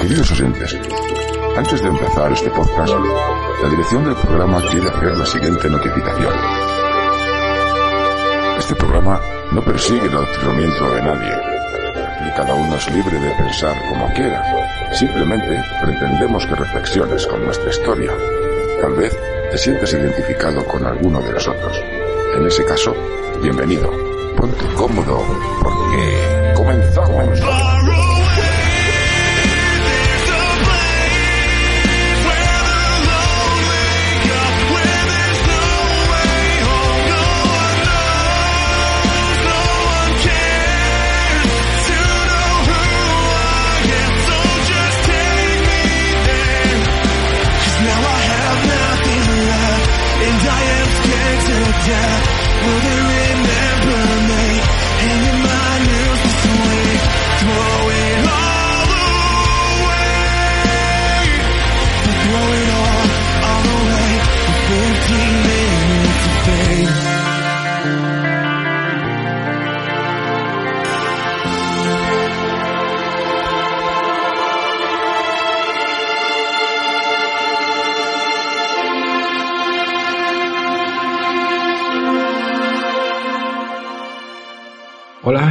Queridos oyentes, antes de empezar este podcast, la dirección del programa quiere hacer la siguiente notificación. Este programa no persigue el adoctrinamiento de nadie, y cada uno es libre de pensar como quiera. Simplemente pretendemos que reflexiones con nuestra historia. Tal vez te sientes identificado con alguno de nosotros. En ese caso, bienvenido. Ponte cómodo porque comenzamos.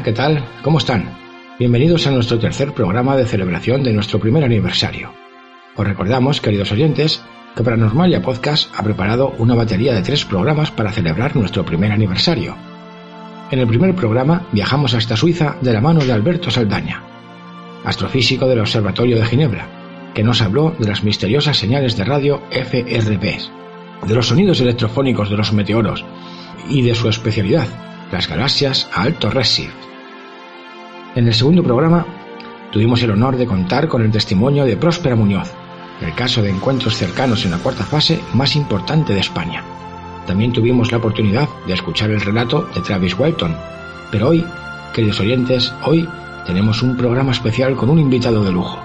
¿Qué tal? ¿Cómo están? Bienvenidos a nuestro tercer programa de celebración de nuestro primer aniversario. Os recordamos, queridos oyentes, que Paranormalia Podcast ha preparado una batería de tres programas para celebrar nuestro primer aniversario. En el primer programa viajamos hasta Suiza de la mano de Alberto Saldaña, astrofísico del Observatorio de Ginebra, que nos habló de las misteriosas señales de radio FRPs, de los sonidos electrofónicos de los meteoros y de su especialidad, las galaxias a alto redshift. En el segundo programa tuvimos el honor de contar con el testimonio de Próspera Muñoz, el caso de encuentros cercanos en la cuarta fase más importante de España. También tuvimos la oportunidad de escuchar el relato de Travis Walton, pero hoy, queridos oyentes, hoy tenemos un programa especial con un invitado de lujo.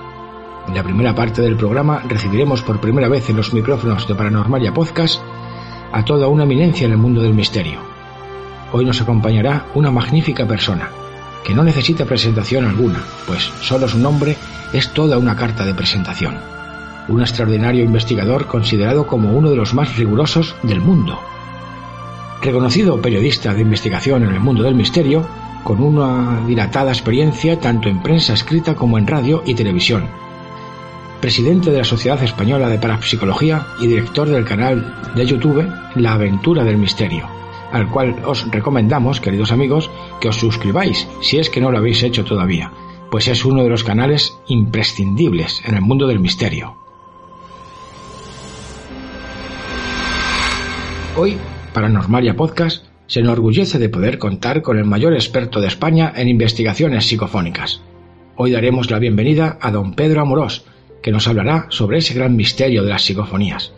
En la primera parte del programa recibiremos por primera vez en los micrófonos de Paranormalia Podcast a toda una eminencia en el mundo del misterio, hoy nos acompañará una magnífica persona, que no necesita presentación alguna, pues solo su nombre es toda una carta de presentación. Un extraordinario investigador considerado como uno de los más rigurosos del mundo. Reconocido periodista de investigación en el mundo del misterio, con una dilatada experiencia tanto en prensa escrita como en radio y televisión. Presidente de la Sociedad Española de Parapsicología y director del canal de YouTube La Aventura del Misterio al cual os recomendamos, queridos amigos, que os suscribáis si es que no lo habéis hecho todavía, pues es uno de los canales imprescindibles en el mundo del misterio. Hoy, Paranormalia Podcast se enorgullece de poder contar con el mayor experto de España en investigaciones psicofónicas. Hoy daremos la bienvenida a don Pedro Amorós, que nos hablará sobre ese gran misterio de las psicofonías.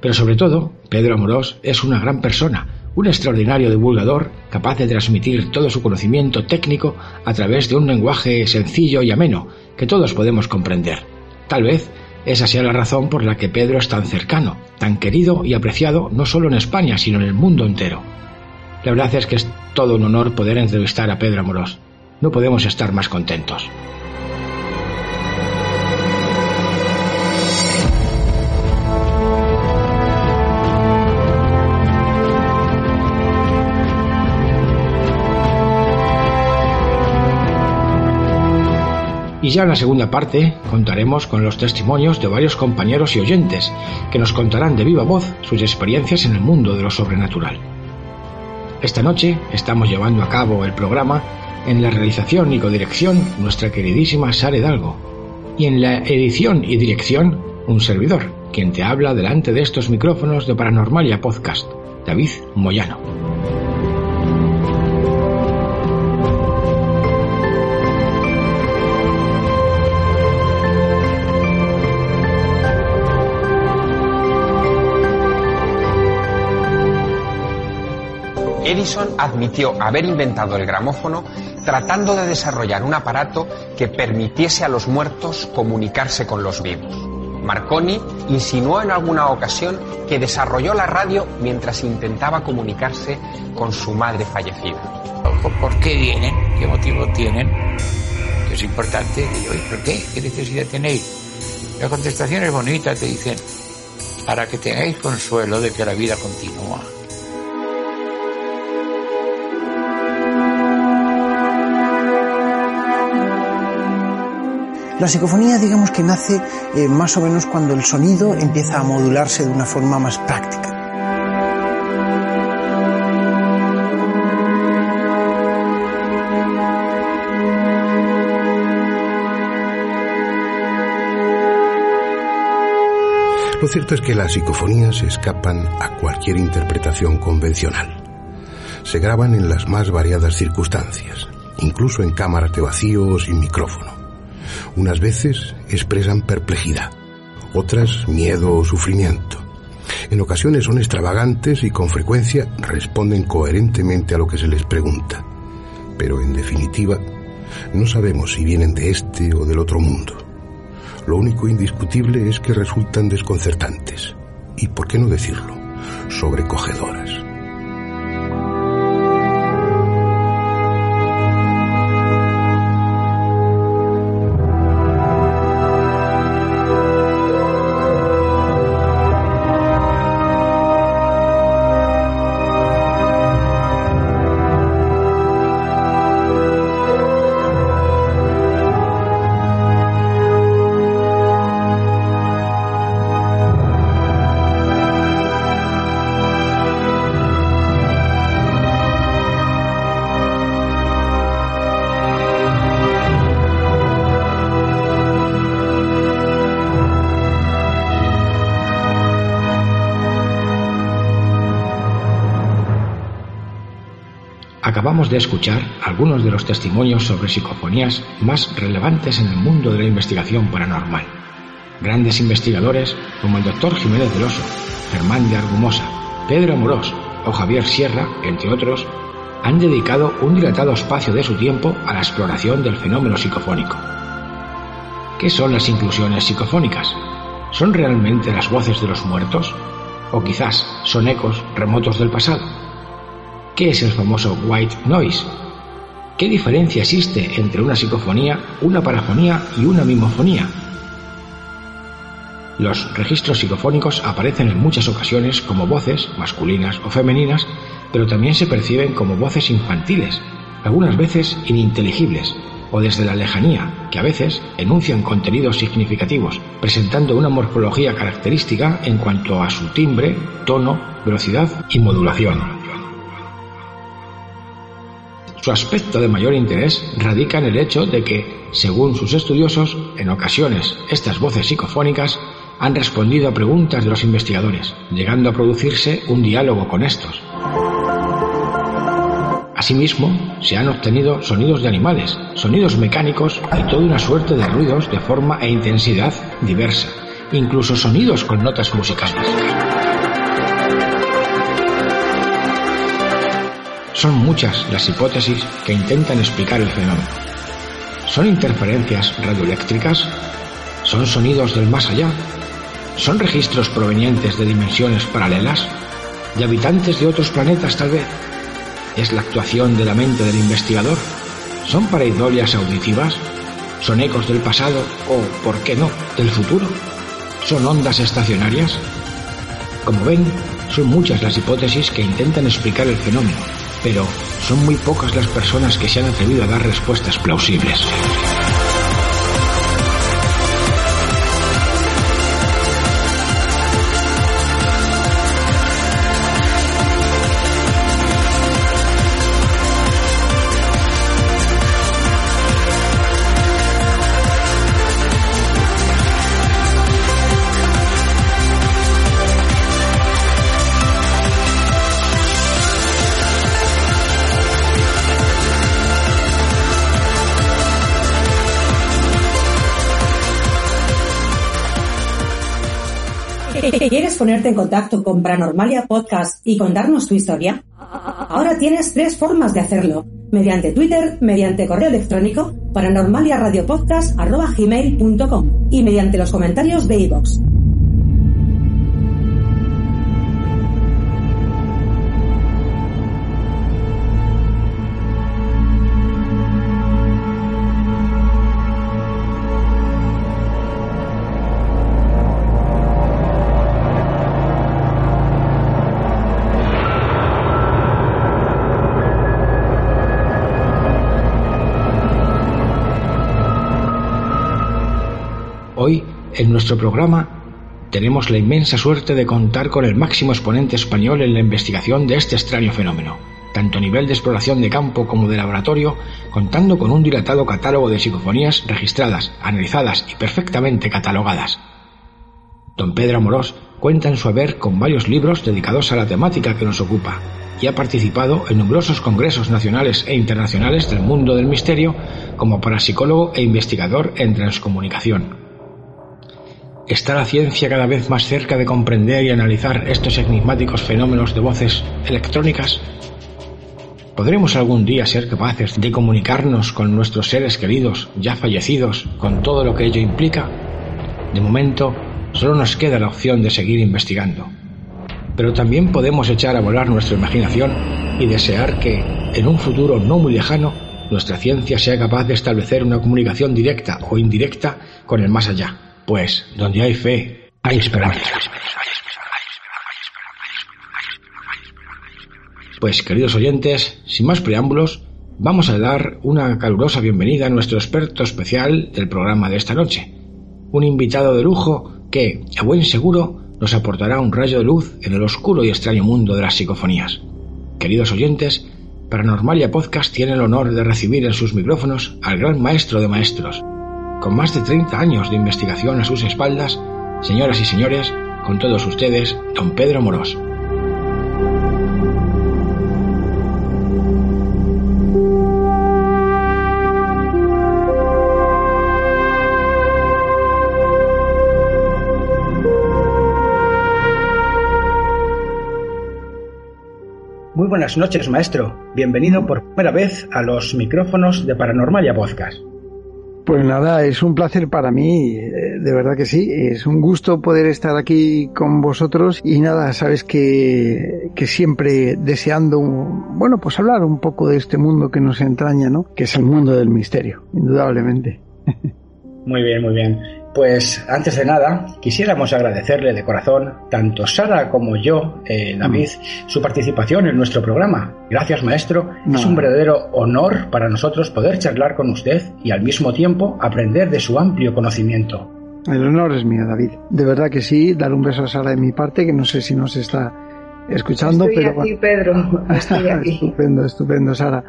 Pero sobre todo, Pedro Amorós es una gran persona, un extraordinario divulgador capaz de transmitir todo su conocimiento técnico a través de un lenguaje sencillo y ameno que todos podemos comprender. Tal vez esa sea la razón por la que Pedro es tan cercano, tan querido y apreciado no solo en España, sino en el mundo entero. La verdad es que es todo un honor poder entrevistar a Pedro Amorós. No podemos estar más contentos. Y ya en la segunda parte contaremos con los testimonios de varios compañeros y oyentes que nos contarán de viva voz sus experiencias en el mundo de lo sobrenatural. Esta noche estamos llevando a cabo el programa en la realización y codirección nuestra queridísima Sara Hidalgo y en la edición y dirección un servidor, quien te habla delante de estos micrófonos de Paranormalia Podcast, David Moyano. Edison admitió haber inventado el gramófono tratando de desarrollar un aparato que permitiese a los muertos comunicarse con los vivos. Marconi insinuó en alguna ocasión que desarrolló la radio mientras intentaba comunicarse con su madre fallecida. ¿Por qué vienen? ¿Qué motivo tienen? Es importante. ¿Por qué? ¿Qué necesidad tenéis? La contestación es bonita, te dicen, para que tengáis consuelo de que la vida continúa. La psicofonía digamos que nace eh, más o menos cuando el sonido empieza a modularse de una forma más práctica. Lo cierto es que las psicofonías escapan a cualquier interpretación convencional. Se graban en las más variadas circunstancias, incluso en cámaras de vacío o sin micrófono. Unas veces expresan perplejidad, otras miedo o sufrimiento. En ocasiones son extravagantes y con frecuencia responden coherentemente a lo que se les pregunta. Pero en definitiva, no sabemos si vienen de este o del otro mundo. Lo único indiscutible es que resultan desconcertantes y, por qué no decirlo, sobrecogedoras. De escuchar algunos de los testimonios sobre psicofonías más relevantes en el mundo de la investigación paranormal. Grandes investigadores como el doctor Jiménez del Oso, Germán de Argumosa, Pedro Amorós o Javier Sierra, entre otros, han dedicado un dilatado espacio de su tiempo a la exploración del fenómeno psicofónico. ¿Qué son las inclusiones psicofónicas? ¿Son realmente las voces de los muertos? ¿O quizás son ecos remotos del pasado? ¿Qué es el famoso white noise? ¿Qué diferencia existe entre una psicofonía, una parafonía y una mimofonía? Los registros psicofónicos aparecen en muchas ocasiones como voces masculinas o femeninas, pero también se perciben como voces infantiles, algunas veces ininteligibles, o desde la lejanía, que a veces enuncian contenidos significativos, presentando una morfología característica en cuanto a su timbre, tono, velocidad y modulación. Su aspecto de mayor interés radica en el hecho de que, según sus estudiosos, en ocasiones estas voces psicofónicas han respondido a preguntas de los investigadores, llegando a producirse un diálogo con estos. Asimismo, se han obtenido sonidos de animales, sonidos mecánicos y toda una suerte de ruidos de forma e intensidad diversa, incluso sonidos con notas musicales. Son muchas las hipótesis que intentan explicar el fenómeno. ¿Son interferencias radioeléctricas? ¿Son sonidos del más allá? ¿Son registros provenientes de dimensiones paralelas? ¿De habitantes de otros planetas tal vez? ¿Es la actuación de la mente del investigador? ¿Son pareidolias auditivas? ¿Son ecos del pasado o, por qué no, del futuro? ¿Son ondas estacionarias? Como ven, son muchas las hipótesis que intentan explicar el fenómeno, pero son muy pocas las personas que se han atrevido a dar respuestas plausibles. ¿Quieres ponerte en contacto con Paranormalia Podcast y contarnos tu historia? Ahora tienes tres formas de hacerlo. Mediante Twitter, mediante correo electrónico, paranormaliaradiopodcast.com y mediante los comentarios de iVoox. En nuestro programa, tenemos la inmensa suerte de contar con el máximo exponente español en la investigación de este extraño fenómeno, tanto a nivel de exploración de campo como de laboratorio, contando con un dilatado catálogo de psicofonías registradas, analizadas y perfectamente catalogadas. Don Pedro Amorós cuenta en su haber con varios libros dedicados a la temática que nos ocupa y ha participado en numerosos congresos nacionales e internacionales del mundo del misterio como parapsicólogo e investigador en transcomunicación. ¿Está la ciencia cada vez más cerca de comprender y analizar estos enigmáticos fenómenos de voces electrónicas? ¿Podremos algún día ser capaces de comunicarnos con nuestros seres queridos ya fallecidos con todo lo que ello implica? De momento, solo nos queda la opción de seguir investigando. Pero también podemos echar a volar nuestra imaginación y desear que, en un futuro no muy lejano, nuestra ciencia sea capaz de establecer una comunicación directa o indirecta con el más allá pues donde hay fe, hay esperanza. Pues queridos oyentes, sin más preámbulos, vamos a dar una calurosa bienvenida a nuestro experto especial del programa de esta noche, un invitado de lujo que, a buen seguro, nos aportará un rayo de luz en el oscuro y extraño mundo de las psicofonías. Queridos oyentes, Paranormalia Podcast tiene el honor de recibir en sus micrófonos al gran maestro de maestros, con más de 30 años de investigación a sus espaldas, señoras y señores, con todos ustedes, don Pedro Morós. Muy buenas noches, maestro. Bienvenido por primera vez a los micrófonos de Paranormalia Podcast. Pues nada, es un placer para mí, eh, de verdad que sí, es un gusto poder estar aquí con vosotros y nada, sabes que, que siempre deseando, bueno, pues hablar un poco de este mundo que nos entraña, ¿no? Que es el mundo del misterio, indudablemente. Muy bien, muy bien. Pues antes de nada, quisiéramos agradecerle de corazón, tanto Sara como yo, eh, David, mm. su participación en nuestro programa. Gracias, maestro. Es un verdadero honor para nosotros poder charlar con usted y al mismo tiempo aprender de su amplio conocimiento. El honor es mío, David. De verdad que sí, dar un beso a Sara de mi parte, que no sé si nos está escuchando. Estoy pero aquí, Pedro. Estoy aquí. estupendo, estupendo, Sara.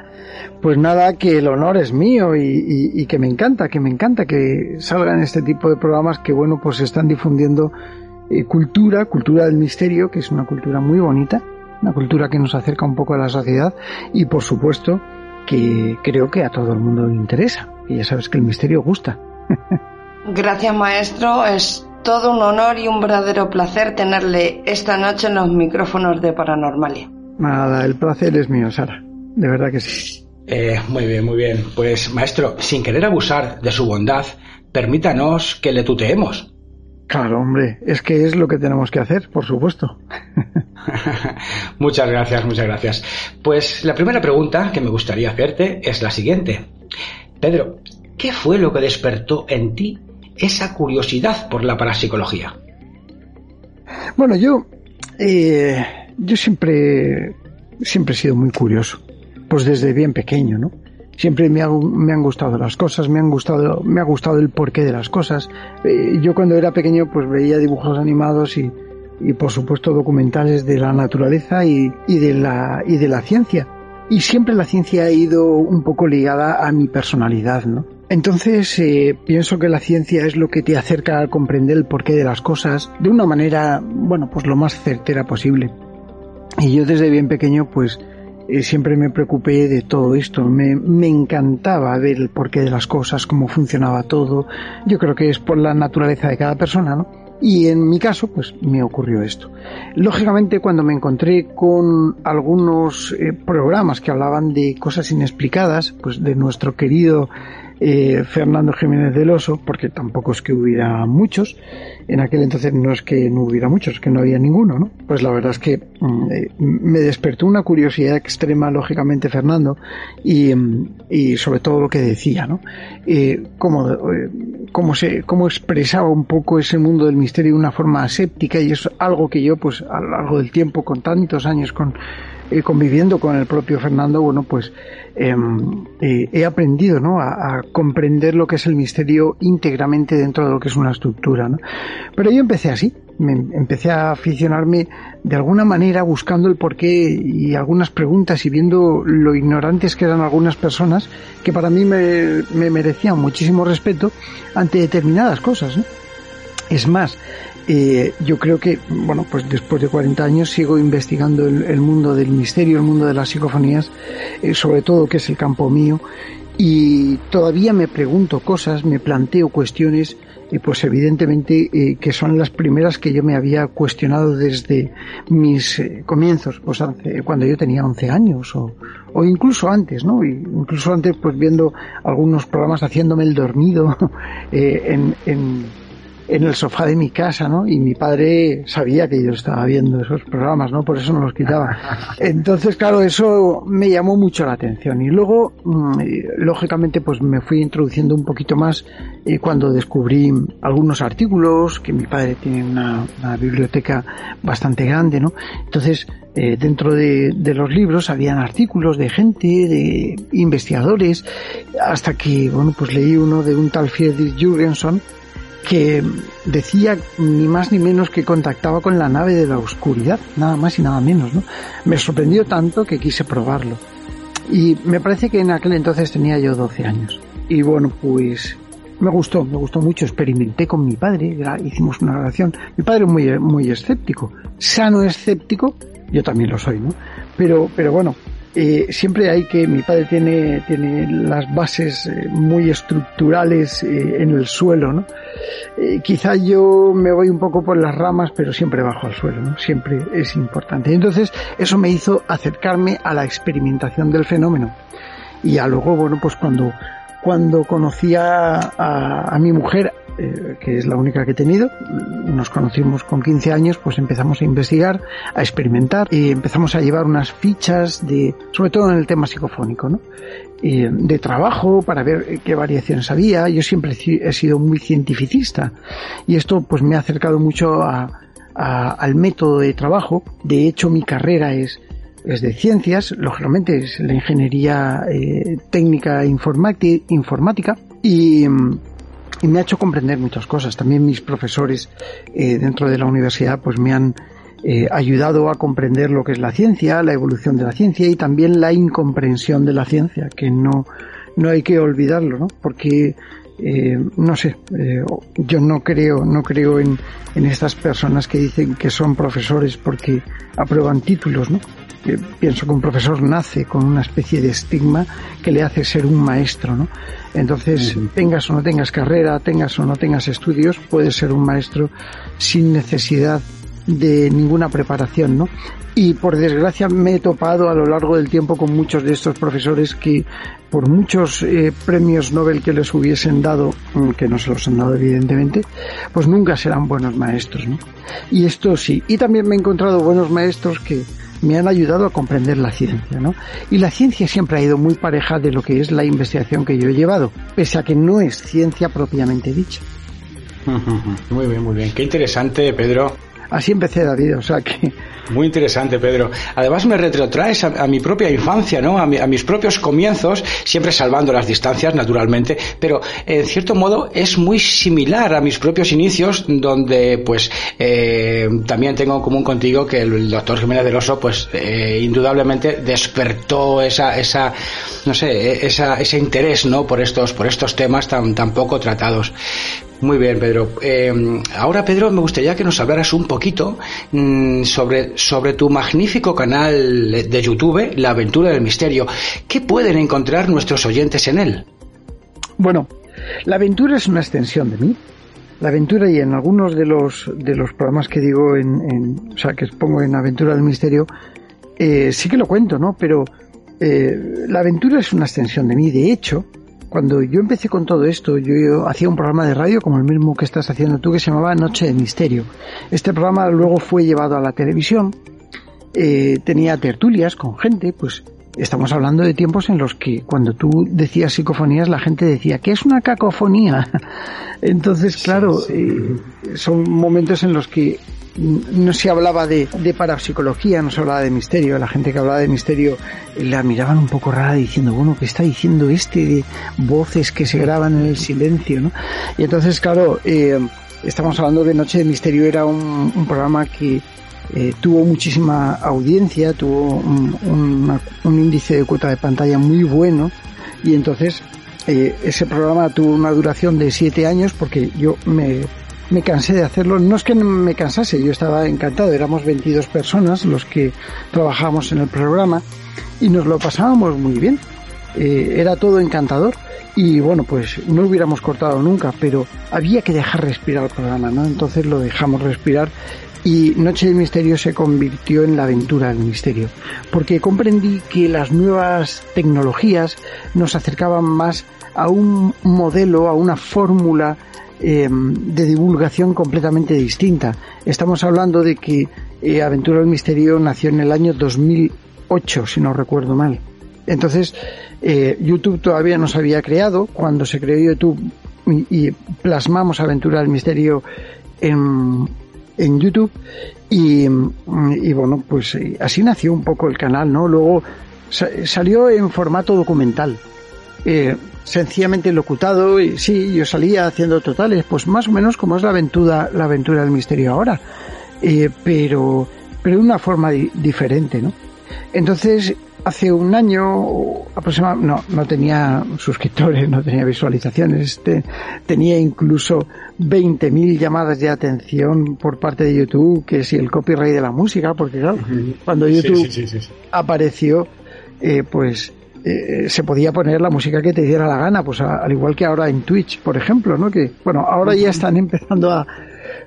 Pues nada, que el honor es mío y, que me encanta, que me encanta que salgan este tipo de programas que, bueno, pues están difundiendo eh, cultura, cultura del misterio, que es una cultura muy bonita, una cultura que nos acerca un poco a la sociedad y, por supuesto, que creo que a todo el mundo le interesa. Y ya sabes que el misterio gusta. Gracias, maestro. Es todo un honor y un verdadero placer tenerle esta noche en los micrófonos de Paranormalia. Nada, el placer es mío, Sara. De verdad que sí. Eh, muy bien, muy bien. Pues, maestro, sin querer abusar de su bondad, permítanos que le tuteemos. Claro, hombre, es que es lo que tenemos que hacer, por supuesto. muchas gracias, muchas gracias. Pues la primera pregunta que me gustaría hacerte es la siguiente. Pedro, ¿qué fue lo que despertó en ti esa curiosidad por la parapsicología? Bueno, yo, eh, yo siempre, siempre he sido muy curioso pues desde bien pequeño, ¿no? Siempre me, me, han gustado las cosas, me han gustado, me ha gustado el porqué de las cosas. Eh, yo cuando era pequeño pues veía dibujos animados y, y por supuesto documentales de la naturaleza y, y, de la, y de la ciencia. Y siempre la ciencia ha ido un poco ligada a mi personalidad, ¿no? Entonces eh, pienso que la ciencia es lo que te acerca a comprender el porqué de las cosas de una manera, bueno, pues lo más certera posible. Y yo desde bien pequeño pues eh, siempre me preocupé de todo esto. Me, me, encantaba ver el porqué de las cosas, cómo funcionaba todo. Yo creo que es por la naturaleza de cada persona, ¿no? Y en mi caso, pues me ocurrió esto. Lógicamente, cuando me encontré con algunos eh, programas que hablaban de cosas inexplicadas, pues de nuestro querido eh, Fernando Jiménez del Oso, porque tampoco es que hubiera muchos, en aquel entonces no es que no hubiera muchos, es que no había ninguno, ¿no? Pues la verdad es que mm, eh, me despertó una curiosidad extrema, lógicamente, Fernando, y, mm, y sobre todo lo que decía, ¿no? Eh, cómo, eh, cómo, se, expresaba un poco ese mundo del misterio de una forma aséptica, y es algo que yo, pues, a lo largo del tiempo, con tantos años con eh, conviviendo con el propio Fernando, bueno, pues em, eh, he aprendido, ¿no? A, comprender lo que es el misterio íntegramente dentro de lo que es una estructura, ¿no? Pero yo empecé así, me empecé a aficionarme de alguna manera buscando el porqué y algunas preguntas y viendo lo ignorantes que eran algunas personas que para mí me, me merecían muchísimo respeto ante determinadas cosas. Es más, eh, yo creo que, bueno, pues después de 40 años sigo investigando el, mundo del misterio, el mundo de las psicofonías, eh, sobre todo que es el campo mío, y todavía me pregunto cosas, me planteo cuestiones, y pues evidentemente eh, que son las primeras que yo me había cuestionado desde mis comienzos, pues cuando yo tenía 11 años o, o incluso antes, ¿no? incluso antes pues viendo algunos programas haciéndome el dormido en, en en el sofá de mi casa, ¿no? Y mi padre sabía que yo estaba viendo esos programas, ¿no? Por eso no los quitaba. Entonces, claro, eso me llamó mucho la atención. Y luego, mm, lógicamente, pues me fui introduciendo un poquito más eh, cuando descubrí algunos artículos, que mi padre tiene una, biblioteca bastante grande, ¿no? Entonces, eh, dentro de, de, los libros habían artículos de gente, de investigadores, hasta que, bueno, pues leí uno de un tal Friedrich Jürgenson, que decía ni más ni menos que contactaba con la nave de la oscuridad, nada más y nada menos, ¿no? Me sorprendió tanto que quise probarlo. Y me parece que en aquel entonces tenía yo 12 años. Y bueno, pues me gustó, me gustó mucho, experimenté con mi padre, hicimos una grabación. Mi padre es muy, muy escéptico, sano escéptico, yo también lo soy, ¿no? Pero, pero bueno, eh, siempre hay que, mi padre tiene, tiene las bases eh, muy estructurales eh, en el suelo, ¿no? quizá yo me voy un poco por las ramas, pero siempre bajo al suelo, ¿no? Siempre es importante. Entonces, eso me hizo acercarme a la experimentación del fenómeno. Y ya luego, bueno, pues cuando, cuando conocí a, a mi mujer, eh, que es la única que he tenido. Nos conocimos con 15 años, pues empezamos a investigar, a experimentar y empezamos a llevar unas fichas de, sobre todo en el tema psicofónico, ¿no? de trabajo para ver qué variaciones había. Yo siempre he sido muy cientificista y esto pues me ha acercado mucho a, al método de trabajo. De hecho, mi carrera es es de ciencias, lógicamente es la ingeniería eh, técnica informática y, y me ha hecho comprender muchas cosas. También mis profesores eh, dentro de la universidad pues me han eh, ayudado a comprender lo que es la ciencia, la evolución de la ciencia y también la incomprensión de la ciencia, que no, no hay que olvidarlo, ¿no? Porque eh, no sé, eh, yo no creo, no creo en, en estas personas que dicen que son profesores porque aprueban títulos, ¿no? Pienso que un profesor nace con una especie de estigma que le hace ser un maestro, ¿no? Entonces, tengas o no tengas carrera, tengas o no tengas estudios, puedes ser un maestro sin necesidad de ninguna preparación, ¿no? Y por desgracia me he topado a lo largo del tiempo con muchos de estos profesores que por muchos eh, premios Nobel que les hubiesen dado, mm, que no se los han dado evidentemente, pues nunca serán buenos maestros, ¿no? Y esto sí. Y también me he encontrado buenos maestros que me han ayudado a comprender la ciencia, ¿no? Y la ciencia siempre ha ido muy pareja de lo que es la investigación que yo he llevado, pese a que no es ciencia propiamente dicha. Muy bien, muy bien. Qué interesante, Pedro, Así empecé, David, o sea que... Muy interesante, Pedro. Además me retrotraes a, mi propia infancia, ¿no? A, mis propios comienzos, siempre salvando las distancias, naturalmente, pero en cierto modo es muy similar a mis propios inicios, donde pues eh, también tengo en común contigo que el doctor Jiménez del Oso, pues eh, indudablemente despertó esa, esa, no sé, esa, ese interés, ¿no? Por estos, por estos temas tan, tan poco tratados. Muy bien, Pedro. Eh, ahora, Pedro, me gustaría que nos hablaras un poquito mm, sobre, sobre tu magnífico canal de YouTube, La Aventura del Misterio. ¿Qué pueden encontrar nuestros oyentes en él? Bueno, la aventura es una extensión de mí. La aventura y en algunos de los de los programas que digo en, o sea que pongo en Aventura del Misterio eh, sí que lo cuento, ¿no? Pero eh, la aventura es una extensión de mí. De hecho, cuando yo empecé con todo esto, yo, hacía un programa de radio como el mismo que estás haciendo tú, que se llamaba Noche de Misterio. Este programa luego fue llevado a la televisión, eh, tenía tertulias con gente, pues estamos hablando de tiempos en los que cuando tú decías psicofonías la gente decía que es una cacofonía. Entonces, claro, eh, son momentos en los que no se hablaba de, de, parapsicología, no se hablaba de misterio. La gente que hablaba de misterio la miraban un poco rara diciendo, bueno, ¿qué está diciendo este de voces que se graban en el silencio? ¿no? Y entonces, claro, eh, estamos hablando de Noche de Misterio, era un, un programa que eh, tuvo muchísima audiencia, tuvo un, un, índice de cuota de pantalla muy bueno y entonces eh, ese programa tuvo una duración de siete años porque yo me, me cansé de hacerlo. No es que me cansase, yo estaba encantado, éramos 22 personas los que trabajábamos en el programa y nos lo pasábamos muy bien. Eh, era todo encantador y bueno, pues no hubiéramos cortado nunca, pero había que dejar respirar el programa, ¿no? Entonces lo dejamos respirar y Noche de Misterio se convirtió en la aventura del misterio, porque comprendí que las nuevas tecnologías nos acercaban más a un modelo, a una fórmula eh, de divulgación completamente distinta. Estamos hablando de que eh, Aventura del Misterio nació en el año 2008, si no recuerdo mal. Entonces, eh, YouTube todavía no se había creado. Cuando se creó YouTube y, y plasmamos Aventura del Misterio en, en YouTube y, y, bueno, pues así nació un poco el canal, ¿no? Luego salió en formato documental, eh, sencillamente locutado y sí, yo salía haciendo totales, pues más o menos como es la aventura, la aventura del misterio ahora, eh, pero, pero de una forma di diferente, ¿no? Entonces hace un año aproximadamente, no, no tenía suscriptores, no tenía visualizaciones, te, tenía incluso 20.000 llamadas de atención por parte de YouTube, que si el copyright de la música, porque claro, cuando YouTube sí, sí, sí, apareció, eh, pues eh, se podía poner la música que te diera la gana, pues a, al igual que ahora en Twitch, por ejemplo, ¿no? Que, bueno, ahora ya están empezando a,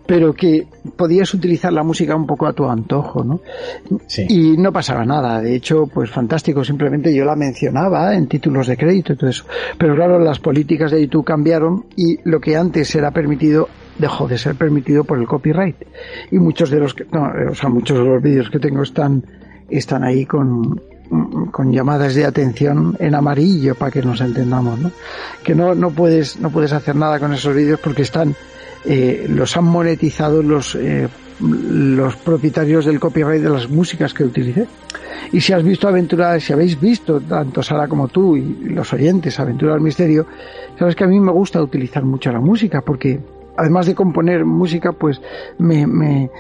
pero que podías utilizar la música un poco a tu antojo, ¿no? Sí. Y no pasaba nada. De hecho, pues fantástico. Simplemente yo la mencionaba en títulos de crédito y todo eso. Pero claro, las políticas de YouTube cambiaron y lo que antes era permitido dejó de ser permitido por el copyright. Y muchos de los que, no, o sea, muchos de los vídeos que tengo están, están ahí con, con llamadas de atención en amarillo para que nos entendamos, ¿no? Que no, no puedes, no puedes hacer nada con esos vídeos porque están eh, los han monetizado los, eh, los propietarios del copyright de las músicas que utilicé. Y si has visto Aventura, si habéis visto, tanto Sara como tú y los oyentes, Aventura del Misterio, sabes que a mí me gusta utilizar mucho la música porque además de componer música, pues me, me,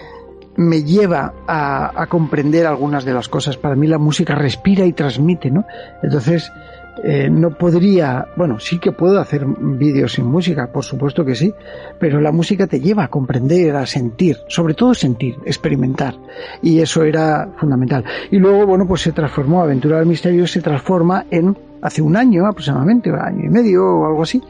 me lleva a, a, comprender algunas de las cosas. Para mí la música respira y transmite, ¿no? Entonces, eh, no podría, bueno, sí que puedo hacer vídeos sin música, por supuesto que sí, pero la música te lleva a comprender, a sentir, sobre todo sentir, experimentar, y eso era fundamental. Y luego, bueno, pues se transformó, Aventura del Misterio se transforma en, hace un año aproximadamente, un año y medio o algo así,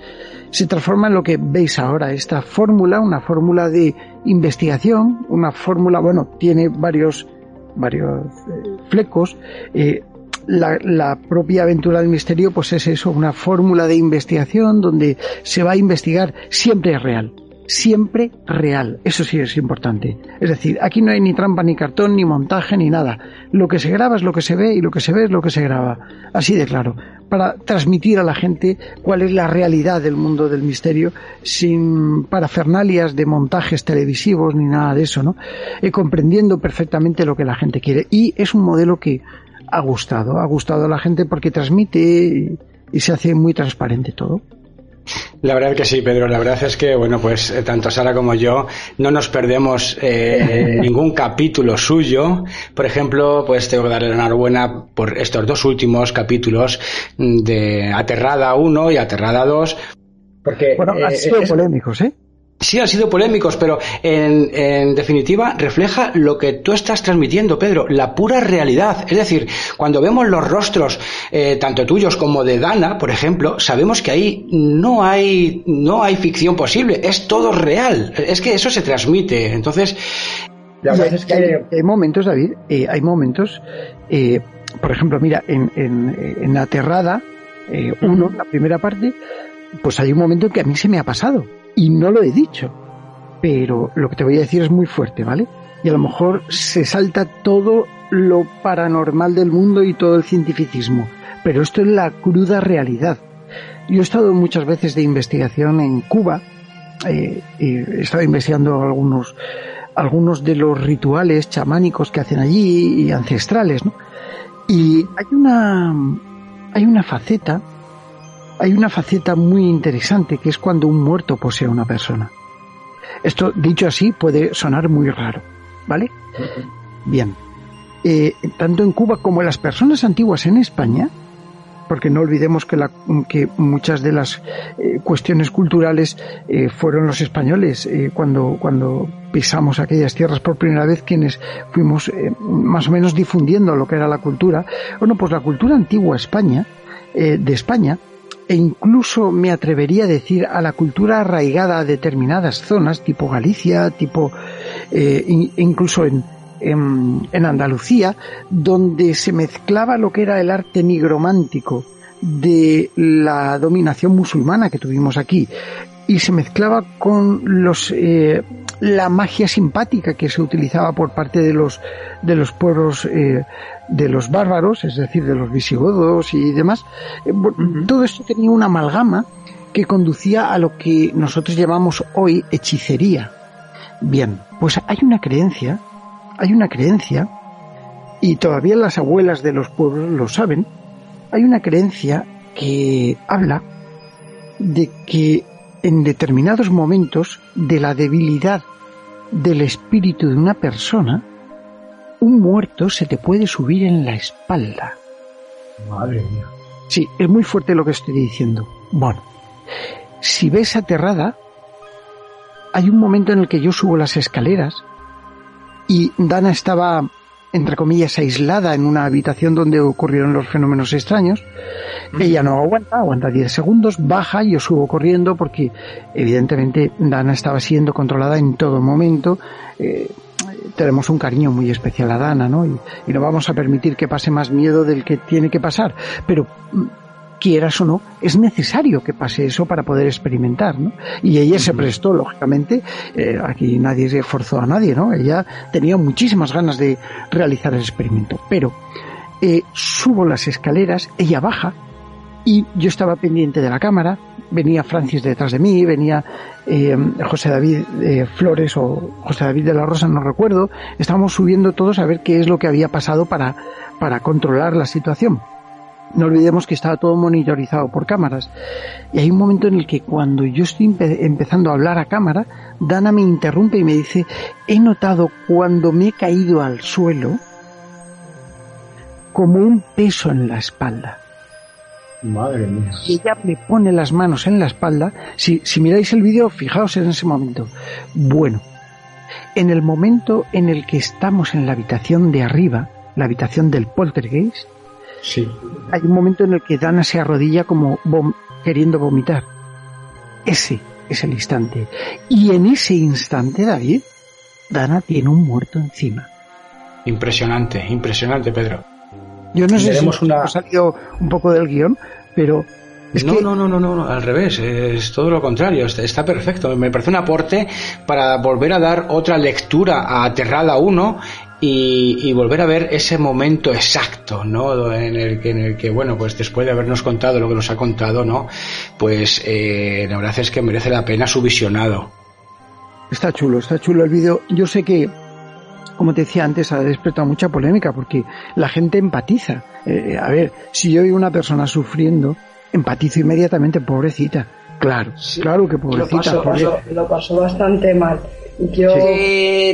se transforma en lo que veis ahora, esta fórmula, una fórmula de investigación, una fórmula, bueno, tiene varios varios eh, flecos, eh, la, la, propia aventura del misterio pues es eso, una fórmula de investigación donde se va a investigar siempre es real. Siempre real. Eso sí es importante. Es decir, aquí no hay ni trampa, ni cartón, ni montaje, ni nada. Lo que se graba es lo que se ve y lo que se ve es lo que se graba. Así de claro. Para transmitir a la gente cuál es la realidad del mundo del misterio sin parafernalias de montajes televisivos ni nada de eso, ¿no? Eh, comprendiendo perfectamente lo que la gente quiere. Y es un modelo que ha gustado, ha gustado a la gente porque transmite y, se hace muy transparente todo. La verdad que sí, Pedro. La verdad es que, bueno, pues eh, tanto Sara como yo no nos perdemos eh, ningún capítulo suyo. Por ejemplo, pues tengo que darle la enhorabuena por estos dos últimos capítulos de Aterrada 1 y Aterrada 2. Porque, bueno, han sido eh, polémicos, ¿eh? Sí, han sido polémicos, pero en, en, definitiva refleja lo que tú estás transmitiendo, Pedro, la pura realidad. Es decir, cuando vemos los rostros, eh, tanto tuyos como de Dana, por ejemplo, sabemos que ahí no hay, no hay ficción posible, es todo real. Es que eso se transmite. Entonces, la verdad es que hay, hay momentos, David, eh, hay momentos, eh, por ejemplo, mira, en, en, en Aterrada, eh, uno, la primera parte, pues hay un momento en que a mí se me ha pasado y no lo he dicho. Pero lo que te voy a decir es muy fuerte, ¿vale? Y a lo mejor se salta todo lo paranormal del mundo y todo el cientificismo, pero esto es la cruda realidad. Yo he estado muchas veces de investigación en Cuba, eh, he estado investigando algunos, algunos de los rituales chamánicos que hacen allí y ancestrales, ¿no? Y hay una, hay una faceta, hay una faceta muy interesante que es cuando un muerto posee a una persona. Esto, dicho así, puede sonar muy raro, ¿vale? Bien. Eh, tanto en Cuba como en las personas antiguas en España, porque no olvidemos que, la, que muchas de las eh, cuestiones culturales eh, fueron los españoles cuando, cuando pisamos aquellas tierras por primera vez quienes fuimos más o menos difundiendo lo que era la cultura. Bueno, pues la cultura antigua España, de España, e incluso me atrevería a decir a la cultura arraigada a determinadas zonas, tipo Galicia, tipo eh, incluso en, en, Andalucía, donde se mezclaba lo que era el arte nigromántico de la dominación musulmana que tuvimos aquí y se mezclaba con los eh, la magia simpática que se utilizaba por parte de los de los pueblos eh, de los bárbaros, es decir, de los visigodos y demás. Eh, todo esto tenía una amalgama que conducía a lo que nosotros llamamos hoy hechicería. Bien, pues hay una creencia, hay una creencia, y todavía las abuelas de los pueblos lo saben, hay una creencia que habla de que en determinados momentos de la debilidad del espíritu de una persona, un muerto se te puede subir en la espalda. Madre mía. Sí, es muy fuerte lo que estoy diciendo. Bueno, si ves aterrada, hay un momento en el que yo subo las escaleras y Dana estaba entre comillas, aislada en una habitación donde ocurrieron los fenómenos extraños. Ella no aguanta, aguanta 10 segundos, baja, y yo subo corriendo porque evidentemente Dana estaba siendo controlada en todo momento. Eh, tenemos un cariño muy especial a Dana, ¿no? Y, y, no vamos a permitir que pase más miedo del que tiene que pasar. Pero quieras o no, es necesario que pase eso para poder experimentar, ¿no? Y ella se prestó, lógicamente, eh, aquí nadie se forzó a nadie, ¿no? Ella tenía muchísimas ganas de realizar el experimento, pero eh, subo las escaleras, ella baja, y yo estaba pendiente de la cámara, venía Francis detrás de mí, venía eh, José David Flores o José David de la Rosa, no recuerdo, estábamos subiendo todos a ver qué es lo que había pasado para, para controlar la situación. No olvidemos que estaba todo monitorizado por cámaras. Y hay un momento en el que cuando yo estoy empezando a hablar a cámara, Dana me interrumpe y me dice, he notado cuando me he caído al suelo como un peso en la espalda. Madre mía. Y ella me pone las manos en la espalda. Si, si miráis el vídeo, fijaos en ese momento. Bueno, en el momento en el que estamos en la habitación de arriba, la habitación del poltergeist, Sí. Hay un momento en el que Dana se arrodilla como queriendo vomitar. Ese es el instante. Y en ese instante, David, Dana tiene un muerto encima. Impresionante, impresionante, Pedro. Yo no sé si una... ha salido un poco del guion, pero no, no, no, no, no, al revés, es todo lo contrario, está, perfecto. Me parece un aporte para volver a dar otra lectura a Aterrada 1 y, volver a ver ese momento exacto, ¿no? En el, que, en el que, bueno, pues después de habernos contado lo que nos ha contado, ¿no? Pues eh, la verdad es que merece la pena su visionado. Está chulo, está chulo el vídeo. Yo sé que, como te decía antes, ha despertado mucha polémica porque la gente empatiza. Eh, a ver, si yo veo una persona sufriendo, empatizo inmediatamente, pobrecita. Claro, claro que pobrecita. Lo pasó, bastante mal. Yo